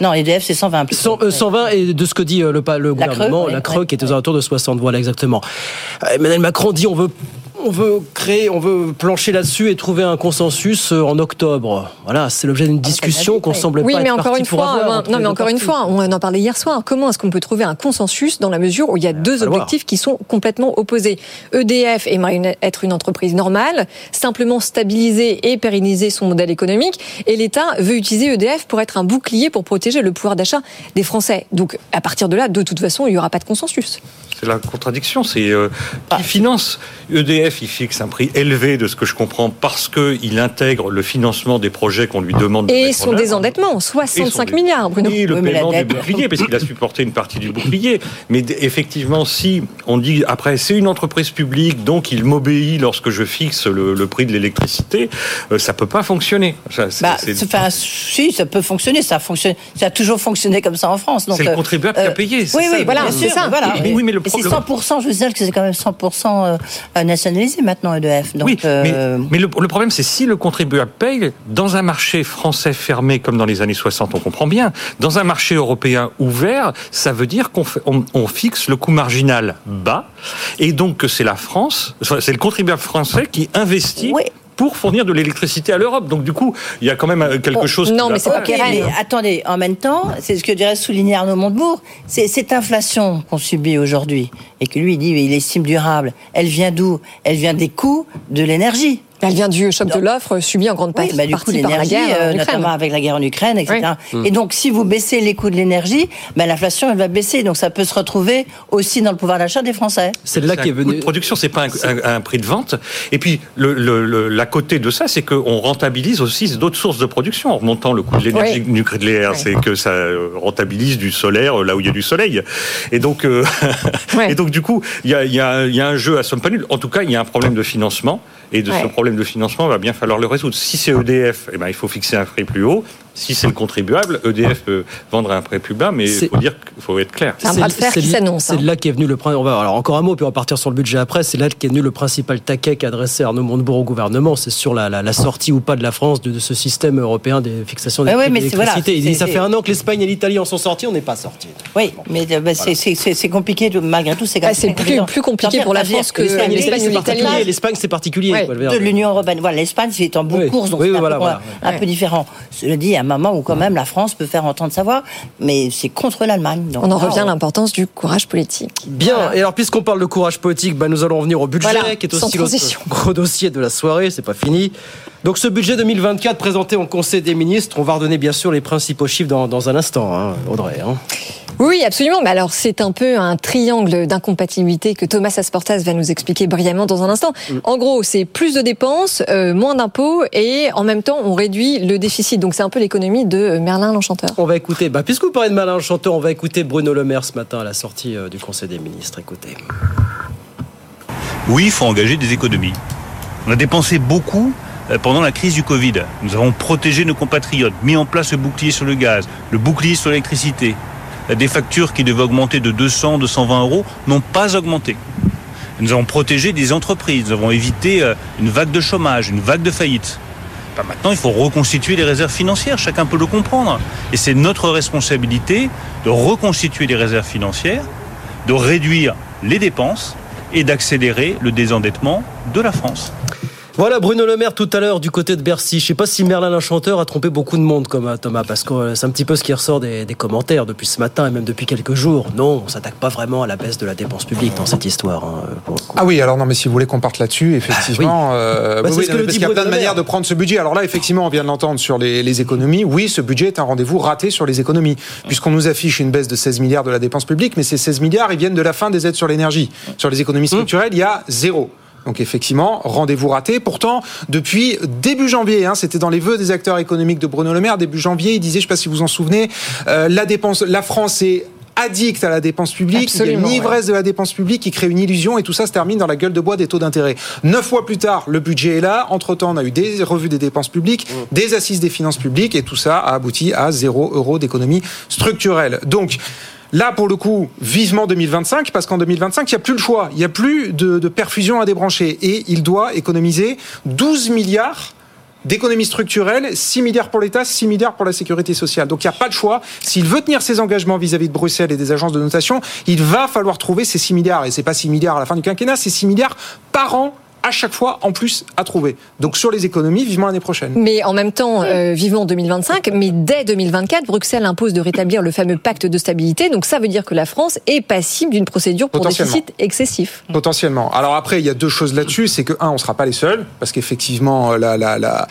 Non, EDF, c'est 120. 120 et de ce que dit euh, le, le gouvernement, la Creux, qui est aux alentours de 60. Voilà, exactement. Euh, Emmanuel Macron dit on veut on veut créer, on veut plancher là-dessus et trouver un consensus euh, en octobre. Voilà, c'est l'objet d'une ah, discussion qu'on semble oui, pas mais encore une fois, non, mais encore une fois, on en parlait hier soir. Comment est-ce qu'on peut trouver un consensus dans la mesure où il y a deux objectifs qui sont complètement opposés? EDF aimerait être une entreprise normale, simplement stabiliser et pérenniser son modèle économique, et l'État veut utiliser EDF pour être un bouclier pour protéger le pouvoir d'achat des Français. Donc, à partir de là, de toute façon, il n'y aura pas de consensus. C'est la contradiction. C'est euh, qui finance EDF. Il fixe un prix élevé de ce que je comprends parce que il intègre le financement des projets qu'on lui demande. Et son désendettement, 65 milliards. Bruno. Et le paiement du bouclier, parce qu'il a supporté une partie du bouclier. Mais effectivement, si on dit après c'est une entreprise publique, donc il m'obéit lorsque je fixe le, prix de l'électricité, euh, ça peut pas fonctionner. Ça, bah, enfin, si, ça peut fonctionner. Ça fonctionne. Ça a toujours fonctionné comme ça en France. C'est le contribuable qui a euh, payé. Oui, oui, voilà, c'est ça. Voilà. Oui, mais le c'est 100%, je veux dire que c'est quand même 100% euh, nationalisé maintenant, EDF. Donc, oui, euh, mais, le, problème, c'est si le contribuable paye, dans un marché français fermé comme dans les années 60, on comprend bien, dans un marché européen ouvert, ça veut dire qu'on on, fixe le coût marginal bas, et donc que c'est la France, c'est le contribuable français qui investit pour fournir de l'électricité à l'Europe. Donc du coup, il y a quand même euh, quelque chose. Non, mais c'est pas mais attendez, en même temps, c'est ce que dirait souligner Arnaud Montebourg, c'est cette inflation qu'on subit aujourd'hui et que lui il dit il estime durable. Elle vient d'où? Elle vient des coûts de l'énergie. Elle vient du choc de l'offre subi en grande partie, bah, par la guerre, euh, notamment avec la guerre en Ukraine, etc. Et donc, si vous baissez les coûts de l'énergie, bah, l'inflation elle va baisser. Donc, ça peut se retrouver aussi dans le pouvoir d'achat des Français. C'est là qui est venu. de production, c'est pas un, prix de vente. Et puis, le, la côté de ça, c'est qu'on rentabilise aussi d'autres sources de production en remontant le coût de l'énergie nucléaire. C'est que ça rentabilise du solaire là où il y a du soleil. Et donc, euh, et donc du coup, il y a, y a, un jeu à somme pas nulle. En tout cas, il y a un problème de financement. Et de ce problème de financement, il va bien falloir le résoudre. Si c'est EDF, eh ben, il faut fixer un prix plus haut. Si c'est le contribuable, EDF peut vendre à un prix plus bas, mais il faut dire, faut être clair. C'est un bras de fer qui s'annonce. C'est hein. là qu'est venu le on va alors encore un mot puis on va partir sur le budget après. C'est là qu'est venu le principal taquet qu'a adressé Arnaud Montebourg au gouvernement. C'est sur la, la, sortie ou pas de la France de, ce système européen des fixations des prix d'électricité. il dit ça fait un an que l'Espagne et l'Italie en sont sortis, on n'est pas sortis. Oui, mais bah, c'est compliqué malgré tout. C'est bah, plus, plus compliqué pour la France que l'Espagne. L'Espagne c'est particulier. De l'Union européenne. Voilà, l'Espagne c'est en bout de course donc c'est un peu différent. Je le dis à un moment où quand même la France peut faire entendre sa voix, mais c'est contre l'Allemagne. On en revient à l'importance du courage politique. Bien. Et alors, puisqu'on parle de courage politique, bah, nous allons revenir au budget, qui est aussi le gros dossier de la soirée. C'est pas fini. Donc, ce budget 2024 présenté au Conseil des ministres, on va redonner bien sûr les principaux chiffres dans, un instant, hein, Audrey. Hein. Oui, absolument. Mais alors, c'est un peu un triangle d'incompatibilité que Thomas Asportas va nous expliquer brillamment dans un instant. Mm. En gros, c'est plus de dépenses, euh, moins d'impôts et en même temps, on réduit le déficit. Donc, c'est un peu l'économie de Merlin l'Enchanteur. On va écouter, bah, puisque vous parlez de Merlin l'Enchanteur, on va écouter Bruno Le Maire ce matin à la sortie euh, du Conseil des ministres. Écoutez. Oui, il faut engager des économies. On a dépensé beaucoup euh, pendant la crise du Covid. Nous avons protégé nos compatriotes, mis en place le bouclier sur le gaz, le bouclier sur l'électricité des factures qui devaient augmenter de 200, 220 euros n'ont pas augmenté. Nous avons protégé des entreprises, nous avons évité euh, une vague de chômage, une vague de faillite. Bah, maintenant, il faut reconstituer les réserves financières, chacun peut le comprendre. Et c'est notre responsabilité de reconstituer les réserves financières, de réduire les dépenses et d'accélérer le désendettement de la France. Voilà Bruno Le Maire tout à l'heure du côté de Bercy. Je ne sais pas si Merlin l'Enchanteur a trompé beaucoup de monde comme euh, Thomas, parce que euh, c'est un petit peu ce qui ressort des, commentaires depuis ce matin et même depuis quelques jours. Non, on s'attaque pas vraiment à la baisse de la dépense publique dans cette histoire. Hein, ah oui, alors non, mais si vous voulez qu'on parte là-dessus, effectivement, euh, bah, parce qu'il y a plein de manières de prendre ce budget. Alors là, effectivement, on vient de l'entendre sur les, les, économies. Oui, ce budget est un rendez-vous raté sur les économies, puisqu'on nous affiche une baisse de 16 milliards de la dépense publique, mais ces 16 milliards, ils viennent de la fin des aides sur l'énergie. Sur les économies structurelles, il y a zéro. Donc effectivement, rendez-vous raté. Pourtant, depuis début janvier, hein, c'était dans les vœux des acteurs économiques de Bruno Le Maire, début janvier, il disait, je ne sais pas si vous vous en souvenez, euh, la dépense, la France est addict à la dépense publique, il y a une ivresse de la dépense publique qui crée une illusion et tout ça se termine dans la gueule de bois des taux d'intérêt. Neuf mois plus tard, le budget est là. Entre-temps, on a eu des revues des dépenses publiques, mmh. des assises des finances publiques et tout ça a abouti à zéro euro d'économie structurelle. Donc, Là, pour le coup, vivement 2025, parce qu'en 2025, il n'y a plus le choix. Il n'y a plus de, perfusion à débrancher. Et il doit économiser 12 milliards d'économies structurelles, 6 milliards pour l'État, 6 milliards pour la sécurité sociale. Donc il n'y a pas de choix. S'il veut tenir ses engagements vis-à-vis de Bruxelles et des agences de notation, il va falloir trouver ces 6 milliards. Et c'est pas 6 milliards à la fin du quinquennat, c'est 6 milliards par an à chaque fois en plus à trouver. Donc sur les économies, vivement l'année prochaine. Mais en même temps, euh, vivement 2025, mais dès 2024, Bruxelles impose de rétablir le fameux pacte de stabilité. Donc ça veut dire que la France est passible d'une procédure pour déficit excessif. Potentiellement. Alors après, il y a deux choses là-dessus. C'est que, un, on ne sera pas les seuls, parce qu'effectivement, la, la, la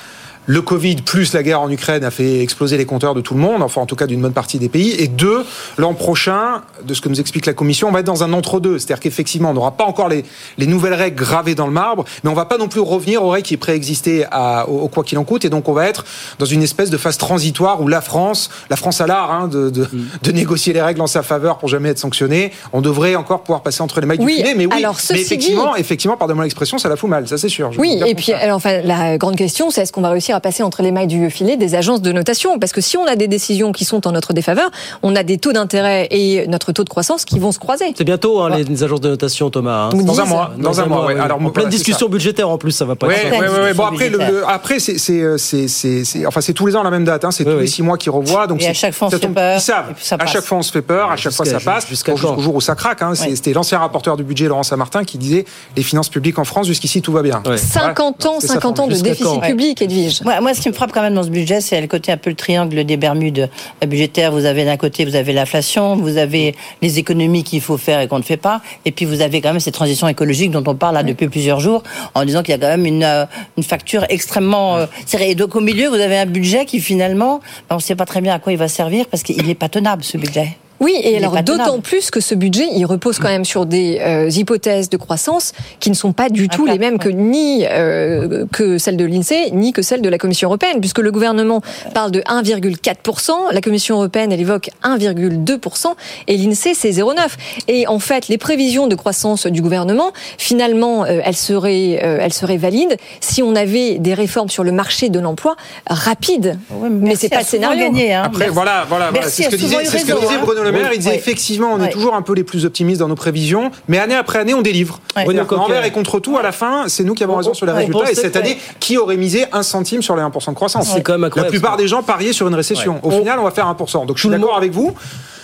le Covid plus la guerre en Ukraine a fait exploser les compteurs de tout le monde, enfin en tout cas d'une bonne partie des pays. Et deux, l'an prochain, de ce que nous explique la Commission, on va être dans un entre-deux. C'est-à-dire qu'effectivement, on n'aura pas encore les, les, nouvelles règles gravées dans le marbre, mais on va pas non plus revenir aux règles qui préexistaient au, au quoi qu'il en coûte. Et donc on va être dans une espèce de phase transitoire où la France, la France a l'art hein, de, de, mm. de, négocier les règles en sa faveur pour jamais être sanctionnée. On devrait encore pouvoir passer entre les mailles du filet. Mais oui, alors, mais effectivement, effectivement, pardonnez-moi l'expression, ça la fout mal, ça c'est sûr. Oui, et puis alors, enfin, la grande question, c'est est-ce qu'on va réussir à passer entre les mailles du filet des agences de notation. Parce que si on a des décisions qui sont en notre défaveur, on a des taux d'intérêt et notre taux de croissance qui vont se croiser. C'est bientôt hein, les, agences de notation, Thomas. Hein. Dans, un mois. Dans, un mois. Alors, en pleine discussion budgétaire en plus, ça va pas. Ouais, ouais, Bon après, le, après euh, c'est c'est enfin c'est tous les ans la même date. Hein. C'est tous les six mois qui revoient. Donc et à chaque fois on se fait peur. À chaque fois on se fait peur. À chaque fois ça passe. Jusqu'au jour où ça craque. C'était l'ancien rapporteur du budget Laurent Saint-Martin qui disait les finances publiques en France jusqu'ici tout va bien. 50 ans, 50 ans de déficit public, Edwige. Moi, ce qui me frappe quand même dans ce budget, c'est le côté un peu le triangle des Bermudes budgétaires. Vous avez d'un côté, vous avez l'inflation, vous avez les économies qu'il faut faire et qu'on ne fait pas, et puis vous avez quand même cette transition écologique dont on parle là depuis plusieurs jours, en disant qu'il y a quand même une, euh, une facture extrêmement euh, serrée. Et donc au milieu, vous avez un budget qui finalement, ben, on ne sait pas très bien à quoi il va servir parce qu'il n'est pas tenable ce budget. Oui, et alors d'autant plus que ce budget, il repose quand même sur des euh, hypothèses de croissance qui ne sont pas du tout les mêmes que ni euh, que celles de l'INSEE, ni que celles de la Commission européenne, puisque le gouvernement parle de 1,4%, la Commission européenne, elle évoque 1,2%, et l'INSEE, c'est 0,9%. Et en fait, les prévisions de croissance du gouvernement, finalement, euh, elles, seraient, elles seraient valides si on avait des réformes sur le marché de l'emploi rapides. mais c'est pas le scénario. Gagné, hein. Après, voilà, voilà, voilà c'est ce que disait, ce que disait Bruno le Maire. Il disait effectivement, on est toujours un peu les plus optimistes dans nos prévisions, mais année après année, on délivre. Envers et contre tout, à la fin, c'est nous qui avons raison sur les résultats. Et cette année, qui aurait misé un centime sur les 1% de croissance? C'est quand même La plupart des gens pariaient sur une récession. Au final, on va faire 1%. Donc je suis d'accord avec vous.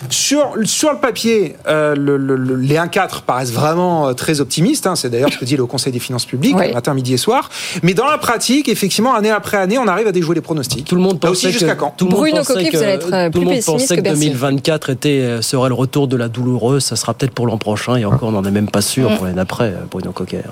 Sur, sur le papier, euh, le, le, les 1,4 paraissent vraiment euh, très optimistes. Hein. C'est d'ailleurs ce que dit le Conseil des finances publiques, matin, midi et soir. Mais dans la pratique, effectivement, année après année, on arrive à déjouer les pronostics. Tout le monde pensait aussi jusqu'à quand? Tout le monde Bruno Coquet, vous allez être tout le monde pensait que, 2024 était, serait le retour de la douloureuse. Ça sera peut-être pour l'an prochain. Et encore, on n'en est même pas sûr pour l'année après, Bruno Coquet.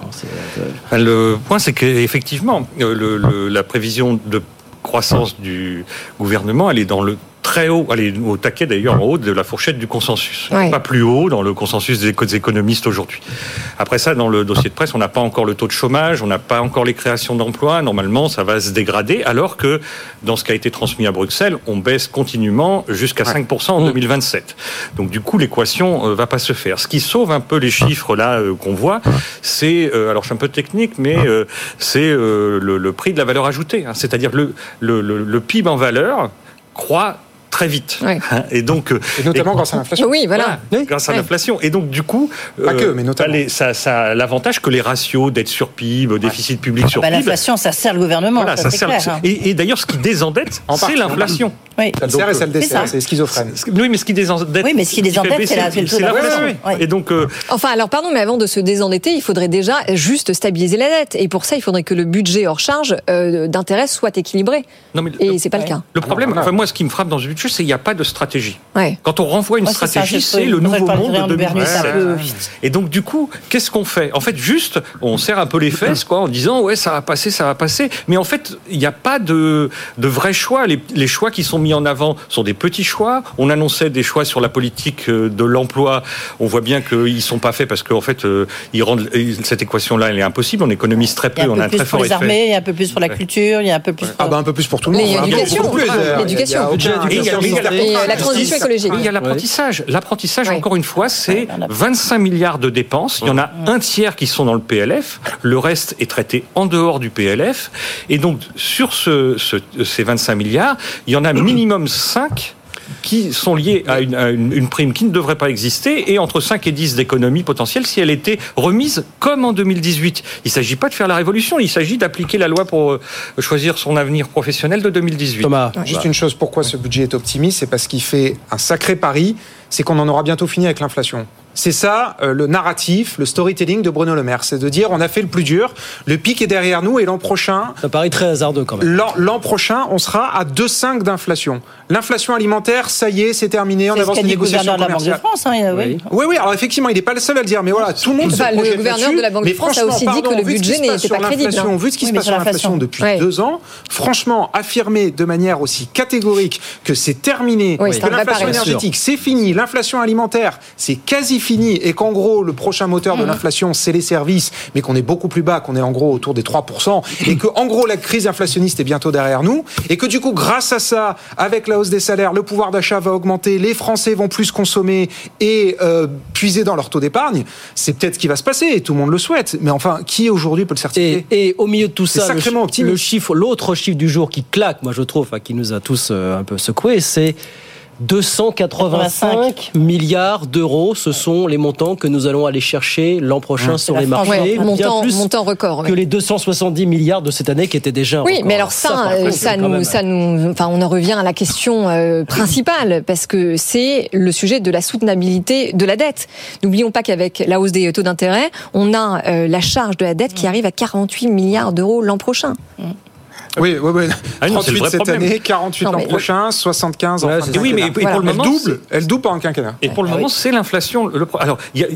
Hein. Le point, c'est qu'effectivement, le, la prévision de croissance du gouvernement, elle est dans le très haut, allez, au taquet d'ailleurs en haut de la fourchette du consensus. Pas plus haut dans le consensus des économistes aujourd'hui. Après ça, dans le dossier de presse, on n'a pas encore le taux de chômage, on n'a pas encore les créations d'emplois. Normalement, ça va se dégrader, alors que dans ce qui a été transmis à Bruxelles, on baisse continuellement jusqu'à 5% en 2027. Donc du coup, l'équation euh, va pas se faire. Ce qui sauve un peu les chiffres là euh, qu'on voit, c'est, euh, alors je suis un peu technique, mais c'est le, prix de la valeur ajoutée. Hein. C'est-à-dire le, le, le PIB en valeur croît très vite. Et donc, et notamment grâce à l'inflation. Oui, voilà. grâce à l'inflation. Et donc, du coup, pas que, mais notamment. ça, ça a l'avantage que les ratios d'être sur PIB, déficit public sur bah, PIB. L'inflation, ça sert le gouvernement. Voilà, ça, sert. Clair, hein. Et, d'ailleurs, ce qui désendette, c'est l'inflation. Oui. Ça le sert et ça le dessert, c'est schizophrène. Oui, mais ce qui désendette. Oui, mais ce qui désendette, c'est l'inflation. Et donc. Enfin, alors, pardon, mais avant de se désendetter, il faudrait déjà juste stabiliser la dette. Et pour ça, il faudrait que le budget hors charge d'intérêt soit équilibré. Et c'est pas le cas. Le problème, enfin, moi, ce qui me frappe dans ce budget, c'est qu'il n'y a pas de stratégie. Quand on renvoie une stratégie, c'est le nouveau monde de 2027. Et donc, du coup, qu'est-ce qu'on fait? En fait, juste, on serre un peu les fesses, quoi, en disant ouais, ça va passer, ça va passer. Mais en fait, il n'y a pas de, de vrais choix. Les, les, choix qui sont mis en avant sont des petits choix. On annonçait des choix sur la politique euh, de l'emploi. On voit bien qu'ils ne sont pas faits parce qu'en fait, euh, ils rendent cette équation-là, elle est impossible. On économise très peu. on a un très fort pour les armées, il y a un peu plus pour la culture, il y a un peu plus. Ah bah un peu plus pour tout le monde. L'éducation, l'éducation la transition écologique. Il y a l'apprentissage. L'apprentissage, encore une fois, c'est 25 milliards de dépenses. Il y en a un tiers qui sont dans le PLF. Le reste est traité en dehors du PLF. Et donc, sur ce, ces 25 milliards, il y en a minimum 5 qui sont liées à une, prime qui ne devrait pas exister et entre 5 et 10 d'économie potentielle si elle était remise comme en 2018. Il ne s'agit pas de faire la révolution, il s'agit d'appliquer la loi pour euh, choisir son avenir professionnel de 2018. Thomas, juste une chose, pourquoi ce budget est optimiste? C'est parce qu'il fait un sacré pari, c'est qu'on en aura bientôt fini avec l'inflation. C'est ça euh, le narratif, le storytelling de Bruno Le Maire, c'est de dire on a fait le plus dur, le pic est derrière nous et l'an prochain. Ça paraît très hasardeux quand même. L'an prochain, on sera à 2,5 d'inflation. L'inflation alimentaire, ça y est, c'est terminé, on avance les négociations commerciales. De la Banque de France, hein, oui. oui. oui, alors effectivement, il n'est pas le seul à le dire, mais voilà, tout le monde enfin, se Le gouverneur de la Banque de France a aussi dit que le budget n'était pas crédible. Vu ce qui se passe sur l'inflation depuis deux ans, franchement, affirmer de manière aussi catégorique que c'est terminé, que l'inflation énergétique, c'est fini, l'inflation alimentaire, c'est quasi fini, et qu'en gros, le prochain moteur de mmh. l'inflation, c'est les services, mais qu'on est beaucoup plus bas, qu'on est en gros autour des 3%, et que, en gros, la crise inflationniste est bientôt derrière nous, et que du coup, grâce à ça, avec la hausse des salaires, le pouvoir d'achat va augmenter, les Français vont plus consommer et euh, puiser dans leur taux d'épargne, c'est peut-être ce qui va se passer, et tout le monde le souhaite. Mais enfin, qui aujourd'hui peut le certifier? et, au milieu de tout ça, le, le chiffre, l'autre chiffre du jour qui claque, moi je trouve, qui nous a tous euh, un peu secoués, c'est 285 milliards d'euros, ce sont les montants que nous allons aller chercher l'an prochain sur les marchés. montant, montant record. Que les 270 milliards de cette année qui étaient déjà. Oui, mais alors ça, ça, nous, ça nous, enfin, on en revient à la question euh, principale parce que c'est le sujet de la soutenabilité de la dette. N'oublions pas qu'avec la hausse des taux d'intérêt, on a euh, la charge de la dette qui arrive à 48 milliards d'euros l'an prochain. Oui, oui, oui. Ah non, c'est le 38 vrai cette problème. année, 48 Non, l'an prochain, 75 en fin de oui, mais- et pour le elle moment, double, elle double pendant le quinquennat. Et pour le moment, c'est l'inflation. Le pro- Alors, y a-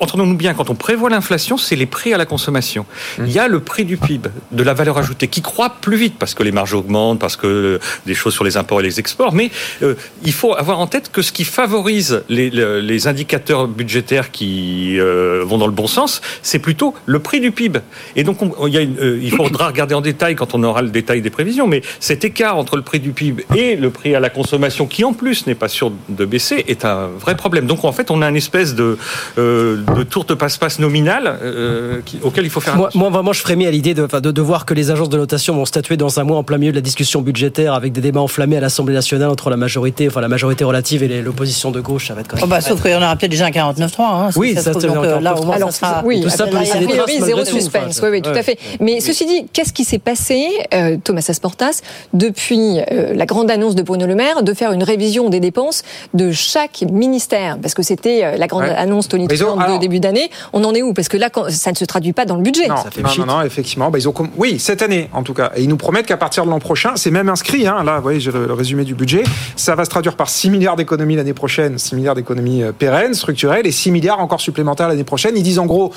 entendons-nous bien, quand on prévoit l'inflation, c'est les prix à la consommation. Mmh. Il y a le prix du PIB, de la valeur ajoutée, qui croît plus vite parce que les marges augmentent, parce que euh, des choses sur les imports et les exports. Mais euh, il faut avoir en tête que ce qui favorise les, le- les indicateurs budgétaires qui euh, vont dans le bon sens, c'est plutôt le prix du PIB. Et donc, on- il, y a une- euh, il faudra regarder en détail quand on aura le détail des prévisions. Mais cet écart entre le prix du PIB et le prix à la consommation, qui en plus n'est pas sûr de baisser, est un vrai problème. Donc, en fait, on a une espèce de, euh, de tour de passe-passe nominale euh, qui- auquel il faut faire attention. moi, vraiment, je frémis à l'idée de, de, de voir que les agences de notation vont statuer dans un mois en plein milieu de la discussion budgétaire avec des débats enflammés à l'Assemblée nationale entre la majorité, enfin la majorité relative et l'opposition de gauche. Ça va être quand même. Oh bah, sauf qu'il y en aura peut-être déjà un 49.3. Hein, Oui, ça, trouve. c'est Donc, encore euh, là, au moins, Alors, ça sera. oui, tout ça pour laisser A des priori, traces zéro suspense. Oui, oui, tout à fait. Mais ceci dit, qu'est-ce qui s'est passé, euh, Thomas Asportas, depuis euh, la grande annonce de Bruno Le Maire de faire une révision des dépenses de chaque ministère Parce que c'était euh, la grande Ouais. annonce tonitruante de alors- début d'année. On en est où? Parce que là, quand- ça ne se traduit pas dans le budget. Non, non, non, non, effectivement. Bah, ils ont comm- Oui, cette année, en tout cas. Et ils nous promettent qu'à partir de l'an prochain, c'est même inscrit, hein, là, vous voyez, j'ai le, le résumé du budget, ça va se traduire par 6 milliards d'économies l'année prochaine, 6 milliards d'économies euh, pérennes, structurelles, et 6 milliards encore supplémentaires l'année prochaine. Ils disent en gros,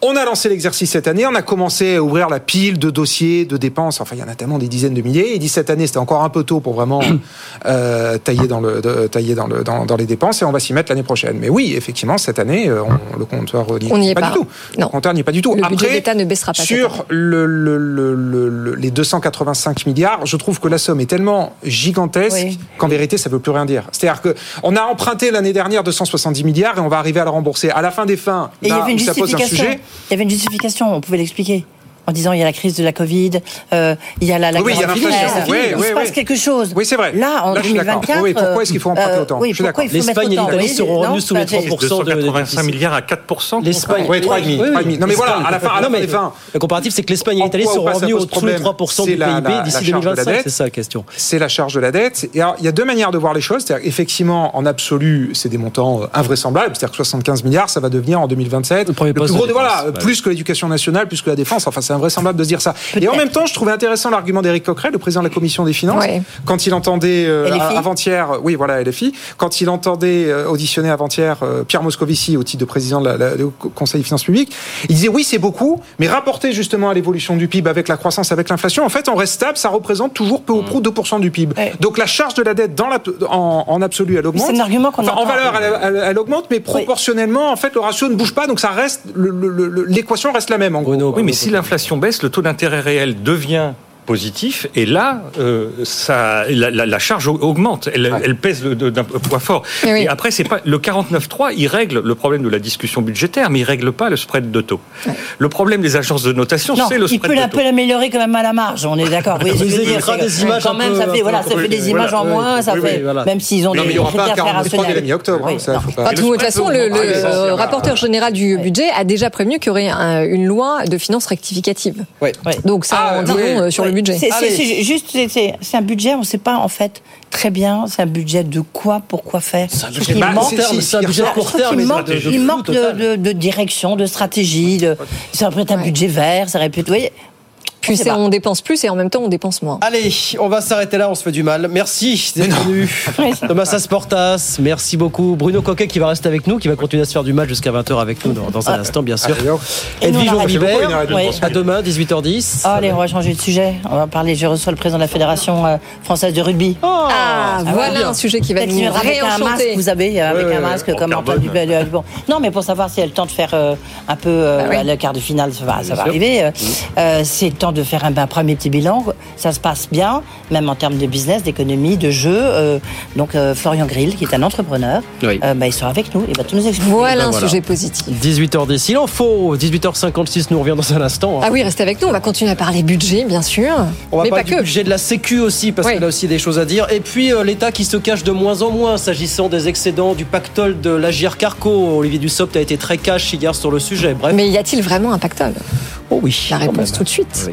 on a lancé l'exercice cette année, on a commencé à ouvrir la pile de dossiers, de dépenses. Enfin, il y en a tellement des dizaines de milliers. Ils disent cette année, c'était encore un peu tôt pour vraiment euh, tailler, dans, le, de- tailler dans, le, dans, dans les dépenses et on va s'y mettre l'année prochaine. Mais oui, effectivement, cette année, euh, on- le compteur n'y On n'y est pas, pas. du tout. Le compteur n'y est pas du tout. Le budget Après, d'État ne baissera pas. sur le, le- le- le- le- les 285 milliards, je trouve que la somme est tellement gigantesque Oui. qu'en vérité, ça ne veut plus rien dire. C'est-à-dire que on a emprunté l'année dernière 270 milliards et on va arriver à le rembourser. À la fin des fins, Et il y là avait une où ça pose un sujet. Il y avait une justification, on pouvait l'expliquer. En disant il y a la crise de la Covid, euh, il y a la, la Oui, il y a. Ukraine, Oui, il oui, se passe oui. quelque chose. Oui, c'est vrai. Là, en Là, je suis d'accord. 2024. Oui, pourquoi est-ce qu'il faut emprunter euh, autant oui, L'Espagne et l'Italie seront revenus sous les bah, 3% de 285 déficit. milliards à 4%. L'Espagne. Oui, 3,5. Oui, oui. 3,5. Non, mais voilà, à la fin, à la fins. Le comparatif, c'est que l'Espagne et l'Italie seront revenus au-dessous des problème 3% C'est du la- PIB la- la d'ici charge de la 2025. dette. C'est ça la question. c'est la charge de la dette. Et alors, il y a deux manières de voir les choses. C'est-à-dire, effectivement, en absolu, c'est des montants euh, invraisemblables. C'est-à-dire que 75 milliards, ça va devenir en 2027 Le premier plus gros. voilà, plus que l'éducation nationale, plus que la défense. Enfin, c'est invraisemblable de se dire ça. Et en même temps, je trouvais intéressant l'argument d'Éric Coquerel, le président de la commission des finances, Ouais. quand il entendait euh, avant-hier, oui, voilà, LFI, quand il entendait euh, auditionner avant-hier euh, Pierre Moscovici au titre de président de la- la- du Conseil des finances publiques, il disait oui, c'est beaucoup, mais rapporté justement à l'évolution du PIB avec la croissance, avec l'inflation, en fait, on reste stable, ça représente toujours peu ou prou 2% du PIB. Ouais. Donc la charge de la dette dans la, en, en absolu, elle augmente. c'est un argument qu'on Enfin, En valeur, elle, elle- elle augmente, mais proportionnellement, en fait, le ratio ne bouge pas, donc ça reste, l'équation reste la même. En gros. Bruno, Oui, mais si l'inflation baisse, le taux d'intérêt réel devient positif et là euh, ça la, la- la charge au- augmente. Elle, elle pèse d'un poids fort. Oui. et après c'est pas le 49.3 il règle le problème de la discussion budgétaire mais il règle pas le spread de taux. Le problème des agences de notation c'est le il spread peut, de taux. peut l'améliorer quand même à la marge, on est d'accord. Évitera c'est que des images quand même, peu- ça fait, voilà, ça fait des oui, images en moins, oui, ça oui, fait, oui, même s'ils ont Non, des mais il n'y aura pas un critères 43 dès la mi-octobre. Oui, de toute façon, le, Ah, euh, rapporteur général du budget a déjà prévenu qu'il y aurait un- une loi de finances rectificative. Donc ça, Ah, en dit non, euh, sur le. Budget. C'est- C'est c'est juste, c'est- c'est c'est un budget, on ne sait pas en fait très bien, c'est un budget de quoi, pourquoi faire. C'est un budget Bah, manque- c'est- c'est un budget court terme. de- il manque de, de- de direction, de stratégie. De, ça aurait pu être un Ouais. budget vert, ça aurait pu être. vous voyez, On dépense plus et en même temps on dépense moins. Allez, on va s'arrêter là, on se fait du mal. Merci d'être venu. Thomas Asportas, merci beaucoup. Bruno Coquet qui va rester avec nous, qui va continuer à se faire du mal jusqu'à 20h avec nous dans, dans un instant, bien sûr. Et Edwige pense. à demain, 18h10. Ah, allez, on va changer de sujet. On va parler. Je reçois le président de la Fédération euh, française de rugby. Ah, voilà bien. un sujet qui va nous avec un masque, vous avez, avec Ouais, un masque comme En. Dupont. Bon. Non, mais pour savoir s'il y a le temps de faire euh, un peu euh, Bah oui. le quart de finale, ça va, ça va arriver. euh, euh, c'est le temps de faire un, un premier petit bilan. Ça se passe bien, même en termes de business, d'économie, de jeu. euh, donc euh, Florian Grill, qui est un entrepreneur, Oui. euh, bah, il sera avec nous. Il va tout nous expliquer. Voilà Ben un voilà. sujet positif. 18h10, il en faut. 18h56, nous revient dans un instant. hein. Ah oui, restez avec nous. On va continuer à parler budget, bien sûr. On va mais pas parler du que. budget de la Sécu aussi, parce Oui. qu'il a aussi des choses à dire. Et puis euh, l'État qui se cache de moins en moins s'agissant des excédents du pactole de l'Agir Carco. Olivier Dussopt a été très cash hier sur le sujet. Bref. Mais y a-t-il vraiment un pactole? Oh oui. La réponse tout de suite. Oui.